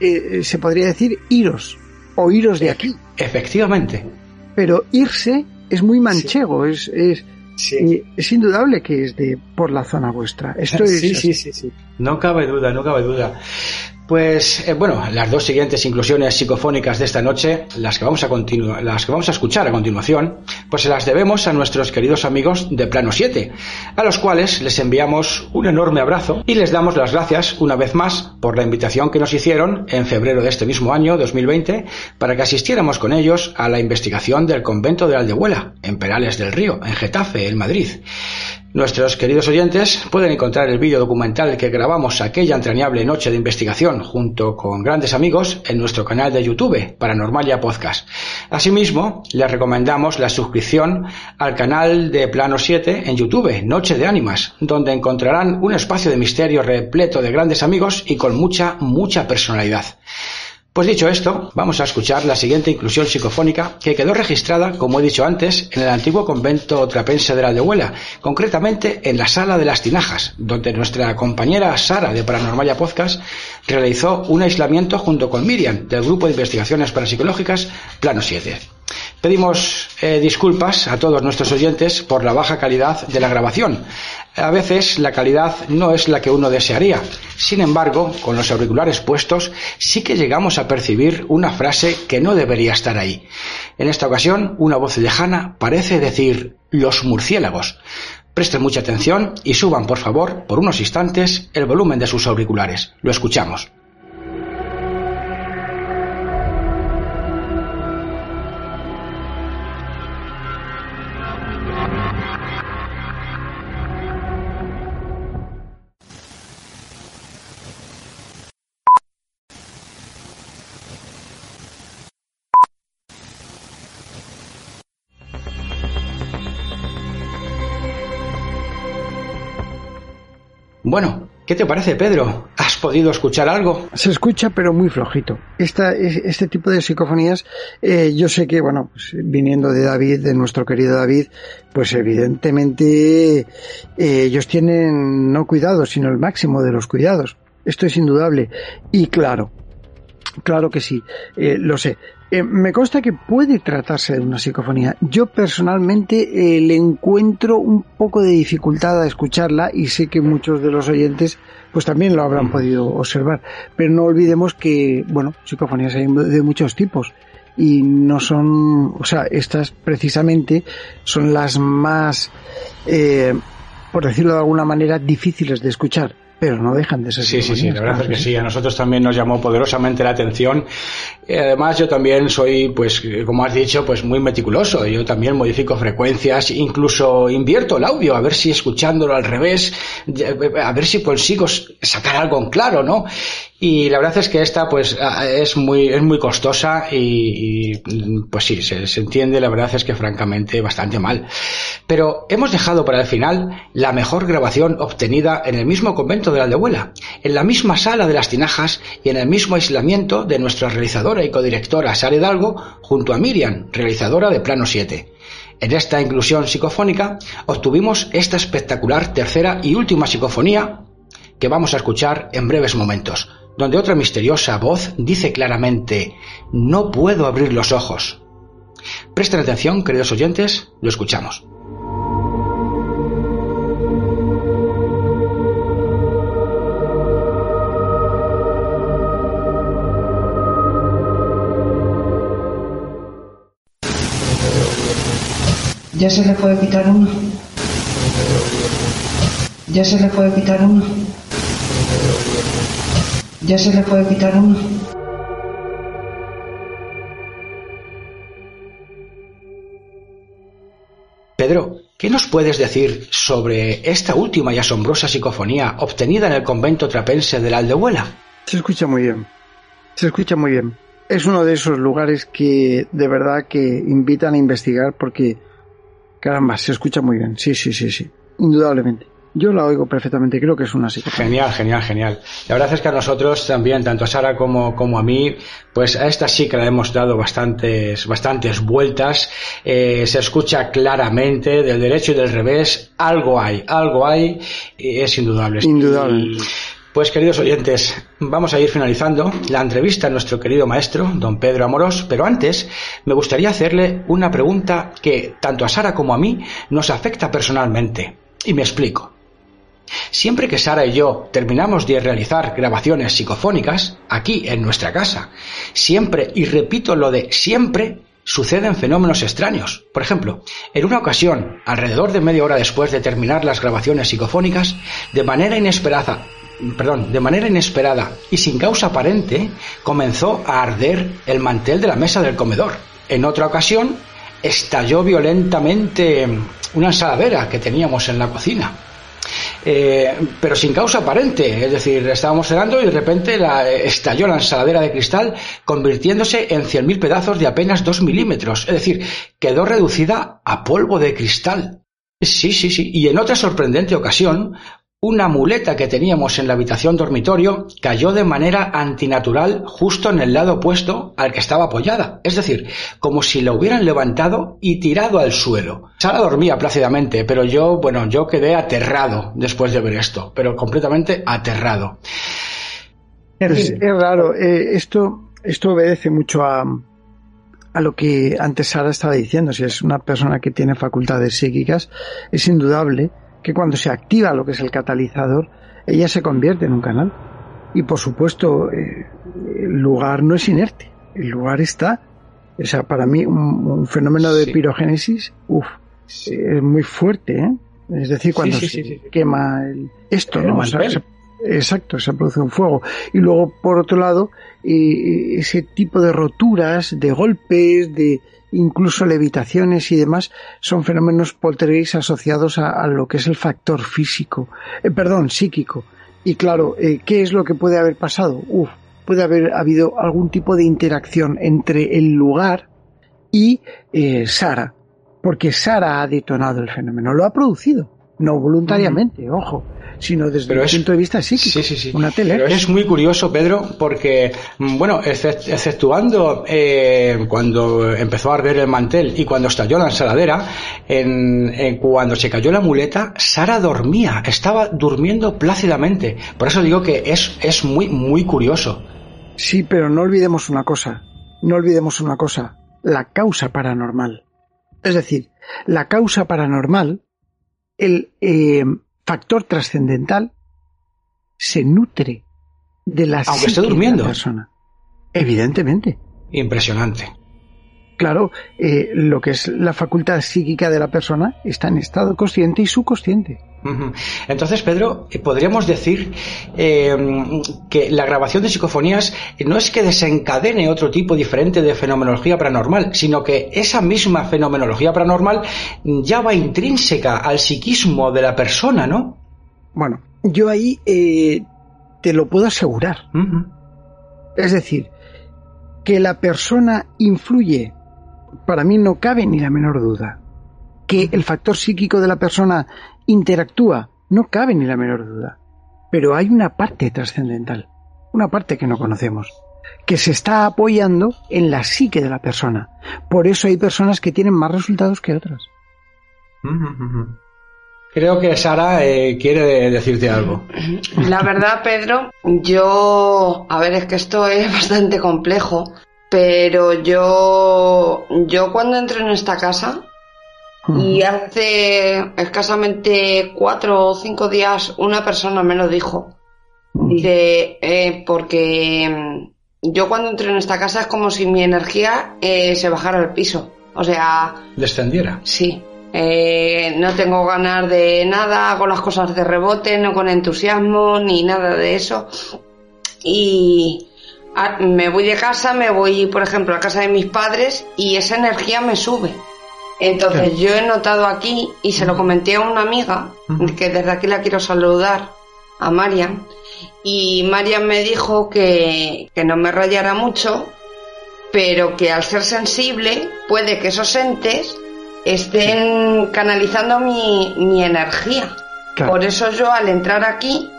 eh, se podría decir iros o iros de aquí. Efectivamente. Pero irse es muy manchego, es, es Sí. es indudable que es de por la zona vuestra. Esto es sí, sí, sí, sí. No cabe duda, no cabe duda. Pues eh, bueno, las dos siguientes inclusiones psicofónicas de esta noche, las que vamos a las que vamos a escuchar a continuación, pues se las debemos a nuestros queridos amigos de Plano 7, a los cuales les enviamos un enorme abrazo y les damos las gracias una vez más por la invitación que nos hicieron en febrero de este mismo año 2020 para que asistiéramos con ellos a la investigación del convento de Aldehuela en Perales del Río, en Getafe, en Madrid. Nuestros queridos oyentes pueden encontrar el vídeo documental que grabamos aquella entrañable noche de investigación junto con grandes amigos en nuestro canal de YouTube, Paranormalia Podcast. Asimismo, les recomendamos la suscripción al canal de Plano 7 en YouTube, Noche de Ánimas, donde encontrarán un espacio de misterio repleto de grandes amigos y con mucha, mucha personalidad. Pues dicho esto, vamos a escuchar la siguiente inclusión psicofónica que quedó registrada, como he dicho antes, en el antiguo convento trapense de la Aldehuela, concretamente en la sala de las tinajas, donde nuestra compañera Sara de Paranormalia Podcast realizó un aislamiento junto con Miriam del grupo de investigaciones parapsicológicas Plano 7. Pedimos eh, disculpas a todos nuestros oyentes por la baja calidad de la grabación, a veces la calidad no es la que uno desearía. Sin embargo, con los auriculares puestos, sí que llegamos a percibir una frase que no debería estar ahí. En esta ocasión, una voz lejana parece decir los murciélagos. Presten mucha atención y suban, por favor, por unos instantes, el volumen de sus auriculares. Lo escuchamos. Bueno, ¿qué te parece, Pedro? ¿Has podido escuchar algo? Se escucha, pero muy flojito. Esta, este tipo de psicofonías, eh, yo sé que, bueno, pues, viniendo de David, de nuestro querido David, pues evidentemente eh, ellos tienen no cuidados, sino el máximo de los cuidados. Esto es indudable. Y claro, Claro que sí, eh, lo sé. Eh, me consta que puede tratarse de una psicofonía. Yo personalmente eh, le encuentro un poco de dificultad a escucharla y sé que muchos de los oyentes pues también lo habrán podido observar. Pero no olvidemos que, bueno, psicofonías hay de muchos tipos y no son, o sea, estas precisamente son las más, por decirlo de alguna manera, difíciles de escuchar pero no dejan de ser. Sí, sí, sí, la verdad es que sí, a nosotros también nos llamó poderosamente la atención. además, yo también soy, pues, como has dicho, pues muy meticuloso. Yo también modifico frecuencias, incluso invierto el audio, a ver si escuchándolo al revés, a ver si consigo sacar algo en claro, ¿no? Y la verdad es que esta pues es muy, es muy costosa y, pues sí, se, se, entiende, la verdad es que francamente bastante mal. Pero hemos dejado para el final la mejor grabación obtenida en el mismo convento de la Aldehuela, en la misma sala de las tinajas y en el mismo aislamiento de nuestra realizadora y codirectora Sara Hidalgo junto a Miriam, realizadora de Plano 7. En esta inclusión psicofónica obtuvimos esta espectacular tercera y última psicofonía que vamos a escuchar en breves momentos donde otra misteriosa voz dice claramente No puedo abrir los ojos. Presten atención, queridos oyentes, lo escuchamos. Ya se le puede quitar uno. Ya se le puede quitar uno. Ya se le puede quitar uno. Pedro, ¿qué nos puedes decir sobre esta última y asombrosa psicofonía obtenida en el convento trapense de la Aldehuela? Se escucha muy bien. Se escucha muy bien. Es uno de esos lugares que de verdad que invitan a investigar porque, caramba, se escucha muy bien. Sí, sí, sí, sí. Indudablemente. Yo la oigo perfectamente, creo que es una psicofonía. Genial, genial, genial. La verdad es que a nosotros también, tanto a Sara como, como a mí, pues a esta sí que le hemos dado bastantes, bastantes vueltas. Eh, se escucha claramente del derecho y del revés. Algo hay, algo hay, y es indudable. Indudable. Y, pues queridos oyentes, vamos a ir finalizando la entrevista a nuestro querido maestro, don Pedro Amorós, pero antes me gustaría hacerle una pregunta que tanto a Sara como a mí nos afecta personalmente. Y me explico. Siempre que Sara y yo terminamos de realizar grabaciones psicofónicas, aquí en nuestra casa, siempre, y repito lo de siempre, suceden fenómenos extraños. Por ejemplo, en una ocasión, alrededor de media hora después de terminar las grabaciones psicofónicas, de manera inesperada, perdón, de manera inesperada y sin causa aparente, comenzó a arder el mantel de la mesa del comedor. En otra ocasión, estalló violentamente una ensaladera que teníamos en la cocina. Eh, pero sin causa aparente. Es decir, estábamos cenando y de repente la, estalló la ensaladera de cristal, convirtiéndose en 100.000 pedazos de apenas 2 milímetros. Es decir, quedó reducida a polvo de cristal. Sí, sí, sí. Y en otra sorprendente ocasión, una muleta que teníamos en la habitación dormitorio cayó de manera antinatural justo en el lado opuesto al que estaba apoyada, es decir, como si la hubieran levantado y tirado al suelo. Sara dormía plácidamente, pero yo, bueno, yo quedé aterrado después de ver esto, pero completamente aterrado. Es, es raro, eh, esto, esto obedece mucho a, a lo que antes Sara estaba diciendo, si es una persona que tiene facultades psíquicas, es indudable que cuando se activa lo que es el catalizador, ella se convierte en un canal. Y por supuesto, eh, el lugar no es inerte, el lugar está. O sea, para mí un, un fenómeno de Sí. pirogénesis, uff, es muy fuerte, ¿eh? Es decir, cuando Sí, se quema el, esto, ¿no? O sea, mantel. se- exacto, se produce un fuego. Y luego, por otro lado, eh, ese tipo de roturas, de golpes, de incluso levitaciones y demás, son fenómenos poltergeist asociados a, lo que es el factor físico, eh, perdón, psíquico. Y claro, eh, ¿qué es lo que puede haber pasado? Uf, puede haber habido algún tipo de interacción entre el lugar y eh, Sara, porque Sara ha detonado el fenómeno, lo ha producido, no voluntariamente, ojo, sino desde Pero el es- punto de vista psíquico. Sí, sí, sí. Una tele. Pero es muy curioso, Pedro, porque, mm, bueno, excep- exceptuando eh, cuando empezó a arder el mantel y cuando estalló la ensaladera, en, en cuando se cayó la muleta, Sara dormía, estaba durmiendo plácidamente. Por eso digo que es, es muy, muy curioso. Sí, pero no olvidemos una cosa, no olvidemos una cosa, la causa paranormal. Es decir, la causa paranormal, el eh, factor trascendental, se nutre de la Aunque esté psique de la durmiendo. persona. Evidentemente. Impresionante. Claro, eh, lo que es la facultad psíquica de la persona está en estado consciente y subconsciente. Entonces, Pedro, eh, podríamos decir eh, que la grabación de psicofonías no es que desencadene otro tipo diferente de fenomenología paranormal, sino que esa misma fenomenología paranormal ya va intrínseca al psiquismo de la persona, ¿no? Bueno, yo ahí eh, te lo puedo asegurar. Es decir, que la persona influye, para mí no cabe ni la menor duda. Que el factor psíquico de la persona interactúa, no cabe ni la menor duda. Pero hay una parte trascendental, una parte que no conocemos, que se está apoyando en la psique de la persona. Por eso hay personas que tienen más resultados que otras. Creo que Sara eh, quiere decirte algo. La verdad, Pedro, yo, a ver, es que esto es bastante complejo, pero yo, yo cuando entré en esta casa y hace escasamente cuatro o cinco días una persona me lo dijo. Dice, eh, porque mm, yo cuando entré en esta casa es como si mi energía eh, se bajara al piso. O sea, Descendiera. Sí, Eh, no tengo ganas de nada, hago las cosas de rebote, no con entusiasmo ni nada de eso. Y me voy de casa, me voy, por ejemplo, a casa de mis padres y esa energía me sube. Entonces yo he notado aquí y se lo comenté a una amiga, que desde aquí la quiero saludar, a Marian, y Marian me dijo que, que no me rayara mucho, pero que al ser sensible puede que esos entes estén canalizando mi, mi energía. Por eso yo al entrar aquí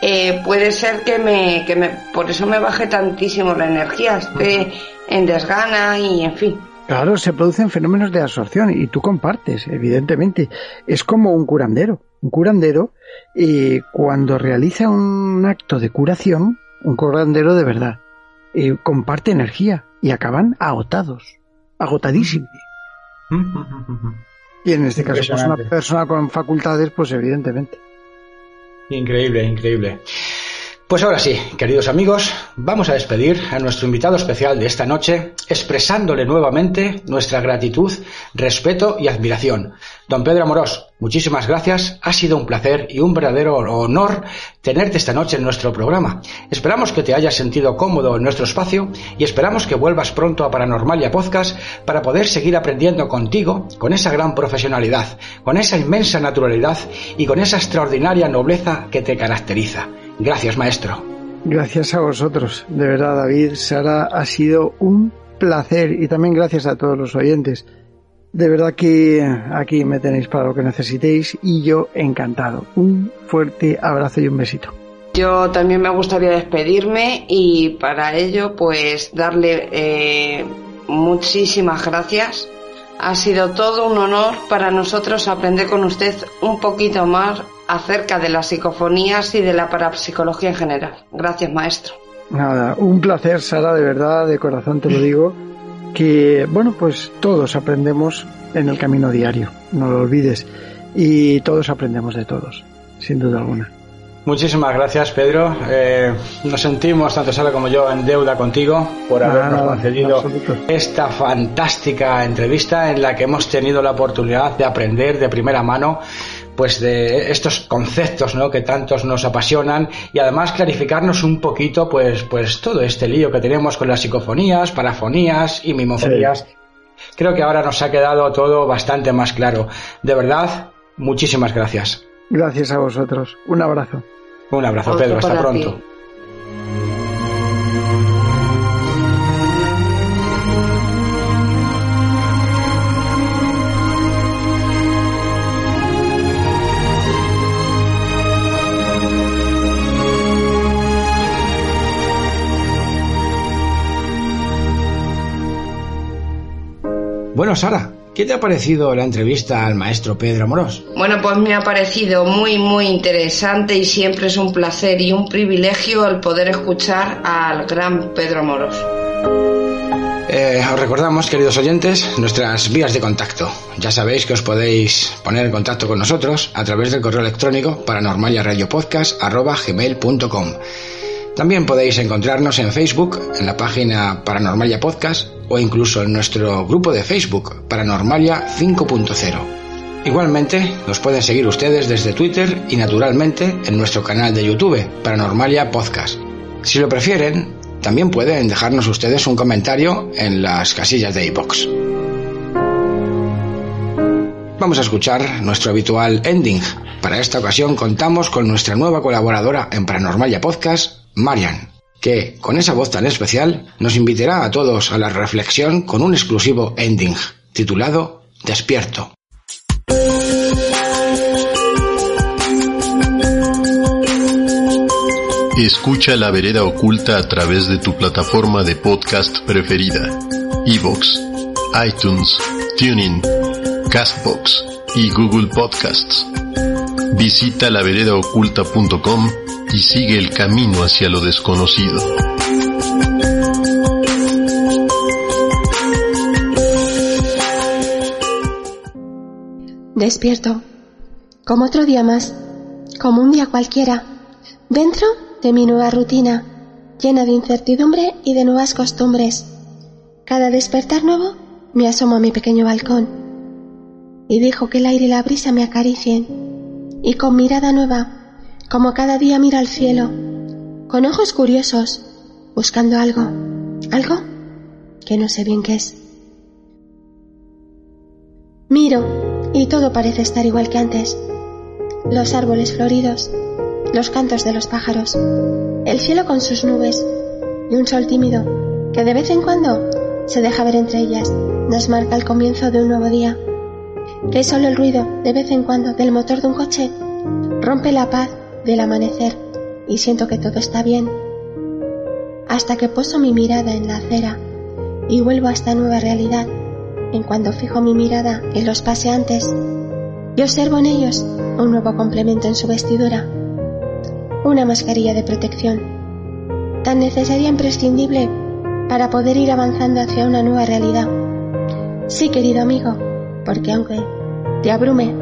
eh, puede ser que me, que me, por eso me baje tantísimo la energía, esté en desgana y en fin. Claro, se producen fenómenos de absorción y tú compartes, evidentemente. Es como un curandero. Un curandero, eh, cuando realiza un acto de curación, un curandero de verdad, eh, comparte energía y acaban agotados, agotadísimos. Y en este caso, pues una persona con facultades, pues evidentemente. Increíble, increíble. Pues ahora sí, queridos amigos, vamos a despedir a nuestro invitado especial de esta noche, expresándole nuevamente nuestra gratitud, respeto y admiración. Don Pedro Amorós, muchísimas gracias, ha sido un placer y un verdadero honor tenerte esta noche en nuestro programa. Esperamos que te hayas sentido cómodo en nuestro espacio y esperamos que vuelvas pronto a Paranormalia Podcast para poder seguir aprendiendo contigo con esa gran profesionalidad, con esa inmensa naturalidad y con esa extraordinaria nobleza que te caracteriza. Gracias, maestro. Gracias a vosotros. De verdad, David, Sara, ha sido un placer y también gracias a todos los oyentes. De verdad que aquí me tenéis para lo que necesitéis y yo encantado. Un fuerte abrazo y un besito. Yo también me gustaría despedirme y para ello pues darle eh, muchísimas gracias. Ha sido todo un honor para nosotros aprender con usted un poquito más acerca de las psicofonías y de la parapsicología en general. Gracias, maestro. Nada, un placer, Sara, de verdad, de corazón te lo digo, que, bueno, pues todos aprendemos en el camino diario, no lo olvides, y todos aprendemos de todos, sin duda alguna. Muchísimas gracias, Pedro. Eh, nos sentimos, tanto Sara como yo, en deuda contigo por habernos concedido esta fantástica entrevista en la que hemos tenido la oportunidad de aprender de primera mano pues de estos conceptos ¿no? que tantos nos apasionan y además clarificarnos un poquito pues pues todo este lío que tenemos con las psicofonías, parafonías y mimofonías. Creo que ahora nos ha quedado todo bastante más claro. De verdad, muchísimas gracias. Gracias a vosotros. Un abrazo. Un abrazo, Pedro. Hasta pronto. Bueno, Sara, ¿qué te ha parecido la entrevista al maestro Pedro Amorós? Bueno, pues me ha parecido muy, muy interesante y siempre es un placer y un privilegio el poder escuchar al gran Pedro Amorós. Eh, os recordamos, queridos oyentes, nuestras vías de contacto. Ya sabéis que os podéis poner en contacto con nosotros a través del correo electrónico paranormaliaradiopodcast.com. También podéis encontrarnos en Facebook, en la página Paranormalia Podcast o incluso en nuestro grupo de Facebook, Paranormalia 5.0. Igualmente, nos pueden seguir ustedes desde Twitter y naturalmente en nuestro canal de YouTube, Paranormalia Podcast. Si lo prefieren, también pueden dejarnos ustedes un comentario en las casillas de iBox. Vamos a escuchar nuestro habitual ending. Para esta ocasión contamos con nuestra nueva colaboradora en Paranormalia Podcast, Marian que, con esa voz tan especial, nos invitará a todos a la reflexión con un exclusivo ending, titulado Despierto. Escucha la vereda oculta a través de tu plataforma de podcast preferida. Evox, iTunes, Tuning, Castbox y Google Podcasts. Visita laveredaoculta.com y sigue el camino hacia lo desconocido. Despierto, como otro día más, como un día cualquiera, dentro de mi nueva rutina, llena de incertidumbre y de nuevas costumbres. Cada despertar nuevo me asomo a mi pequeño balcón. y dejo que el aire y la brisa me acaricien. Y con mirada nueva, como cada día miro al cielo, con ojos curiosos, buscando algo, algo que no sé bien qué es. Miro y todo parece estar igual que antes. Los árboles floridos, los cantos de los pájaros, el cielo con sus nubes y un sol tímido que de vez en cuando se deja ver entre ellas, nos marca el comienzo de un nuevo día. Que solo el ruido de vez en cuando del motor de un coche rompe la paz del amanecer y siento que todo está bien. Hasta que poso mi mirada en la acera y vuelvo a esta nueva realidad en cuando fijo mi mirada en los paseantes y observo en ellos un nuevo complemento en su vestidura, una mascarilla de protección, tan necesaria e imprescindible para poder ir avanzando hacia una nueva realidad. Sí, querido amigo, porque aunque te abrume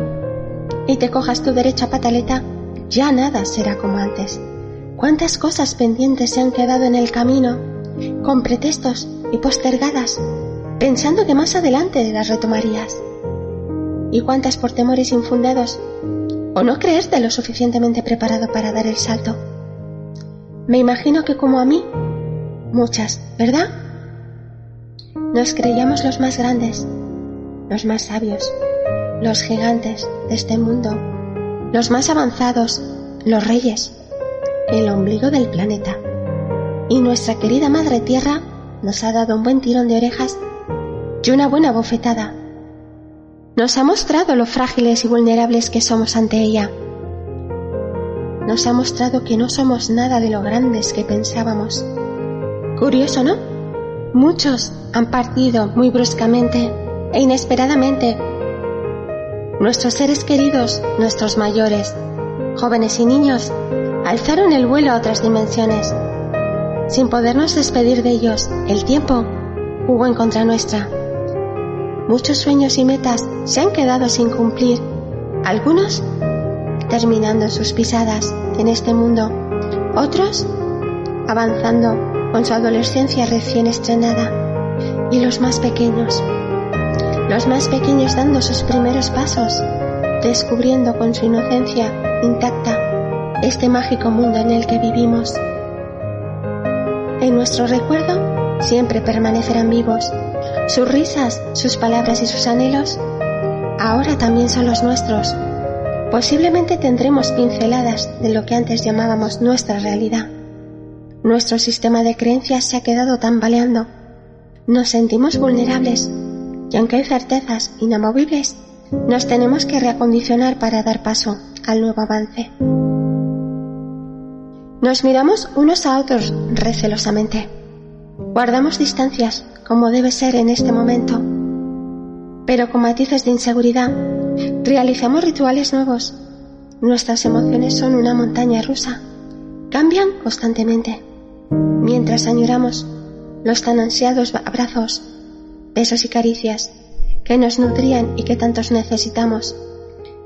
y te cojas tu derecha pataleta, ya nada será como antes. ¿Cuántas cosas pendientes se han quedado en el camino, con pretextos y postergadas, pensando que más adelante las retomarías? ¿Y cuántas por temores infundados o no creerte lo suficientemente preparado para dar el salto? Me imagino que como a mí, muchas, ¿verdad? Nos creíamos los más grandes, los más sabios, los gigantes de este mundo, los más avanzados, los reyes, el ombligo del planeta. Y nuestra querida Madre Tierra nos ha dado un buen tirón de orejas y una buena bofetada. Nos ha mostrado lo frágiles y vulnerables que somos ante ella. Nos ha mostrado que no somos nada de lo grandes que pensábamos. Curioso, ¿no? Muchos han partido muy bruscamente e inesperadamente. Nuestros seres queridos, nuestros mayores, jóvenes y niños, alzaron el vuelo a otras dimensiones. Sin podernos despedir de ellos, el tiempo jugó en contra nuestra. Muchos sueños y metas se han quedado sin cumplir, algunos terminando sus pisadas en este mundo, otros avanzando con su adolescencia recién estrenada, y los más pequeños, los más pequeños dando sus primeros pasos, descubriendo con su inocencia intacta este mágico mundo en el que vivimos. En nuestro recuerdo siempre permanecerán vivos. Sus risas, sus palabras y sus anhelos ahora también son los nuestros. Posiblemente tendremos pinceladas de lo que antes llamábamos nuestra realidad. Nuestro sistema de creencias se ha quedado tambaleando. Nos sentimos vulnerables y aunque hay certezas inamovibles, nos tenemos que reacondicionar para dar paso al nuevo avance. Nos miramos unos a otros recelosamente. Guardamos distancias, como debe ser en este momento. Pero con matices de inseguridad, realizamos rituales nuevos. Nuestras emociones son una montaña rusa. Cambian constantemente. Mientras añoramos los tan ansiados abrazos, besos y caricias que nos nutrían y que tantos necesitamos,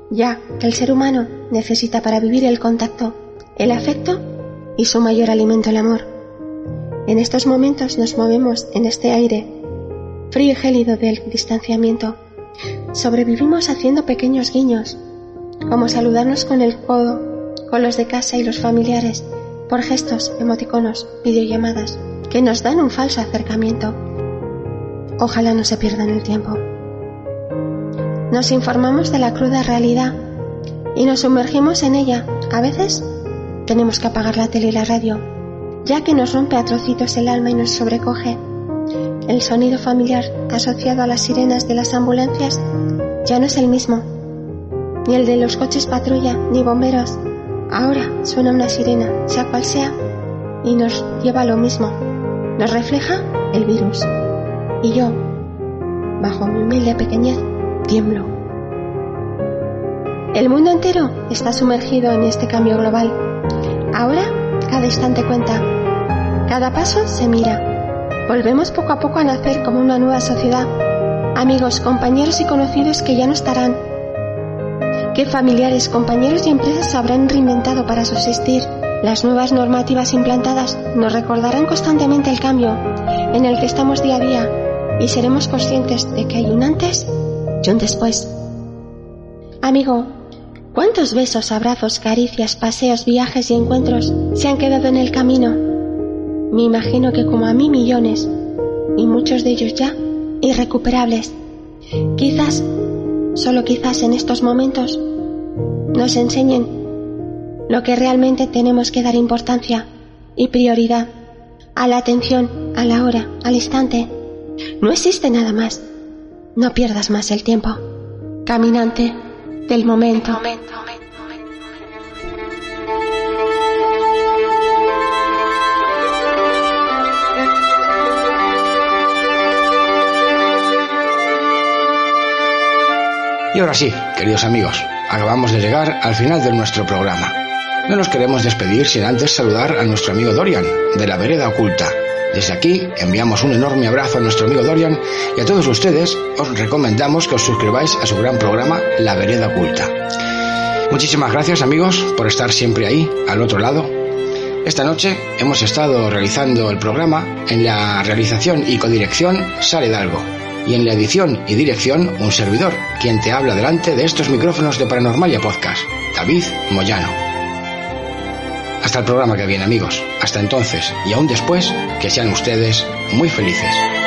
ya que el ser humano necesita para vivir el contacto, el afecto y su mayor alimento el amor. En estos momentos nos movemos en este aire frío y gélido del distanciamiento. Sobrevivimos haciendo pequeños guiños, como saludarnos con el codo, con los de casa y los familiares, por gestos, emoticonos, videollamadas, que nos dan un falso acercamiento. Ojalá no se pierdan el tiempo. Nos informamos de la cruda realidad y nos sumergimos en ella, a veces tenemos que apagar la tele y la radio, ya que nos rompe a trocitos el alma y nos sobrecoge. El sonido familiar asociado a las sirenas de las ambulancias ya no es el mismo, ni el de los coches patrulla ni bomberos. Ahora suena una sirena, sea cual sea, y nos lleva a lo mismo. Nos refleja el virus. Y yo, bajo mi humilde pequeñez, tiemblo. El mundo entero está sumergido en este cambio global Ahora, cada instante cuenta. Cada paso se mira. Volvemos poco a poco a nacer como una nueva sociedad. Amigos, compañeros y conocidos que ya no estarán. ¿Qué familiares, compañeros y empresas habrán reinventado para subsistir? Las nuevas normativas implantadas nos recordarán constantemente el cambio en el que estamos día a día y seremos conscientes de que hay un antes y un después. Amigo, ¿cuántos besos, abrazos, caricias, paseos, viajes y encuentros se han quedado en el camino? Me imagino que como a mí millones, y muchos de ellos ya irrecuperables. Quizás, solo quizás en estos momentos, nos enseñen lo que realmente tenemos que dar importancia y prioridad a la atención, a la hora, al instante. No existe nada más. No pierdas más el tiempo. Caminante del momento. Y ahora sí, queridos amigos, acabamos de llegar al final de nuestro programa. No nos queremos despedir sin antes saludar a nuestro amigo Dorian, de la Vereda Oculta. Desde aquí enviamos un enorme abrazo a nuestro amigo Dorian y a todos ustedes os recomendamos que os suscribáis a su gran programa La Vereda Oculta. Muchísimas gracias amigos por estar siempre ahí, al otro lado. Esta noche hemos estado realizando el programa en la realización y codirección Sale Dalgo y en la edición y dirección un servidor, quien te habla delante de estos micrófonos de Paranormalia Podcast, David Moyano. Hasta el programa que viene amigos, hasta entonces y aún después, que sean ustedes muy felices.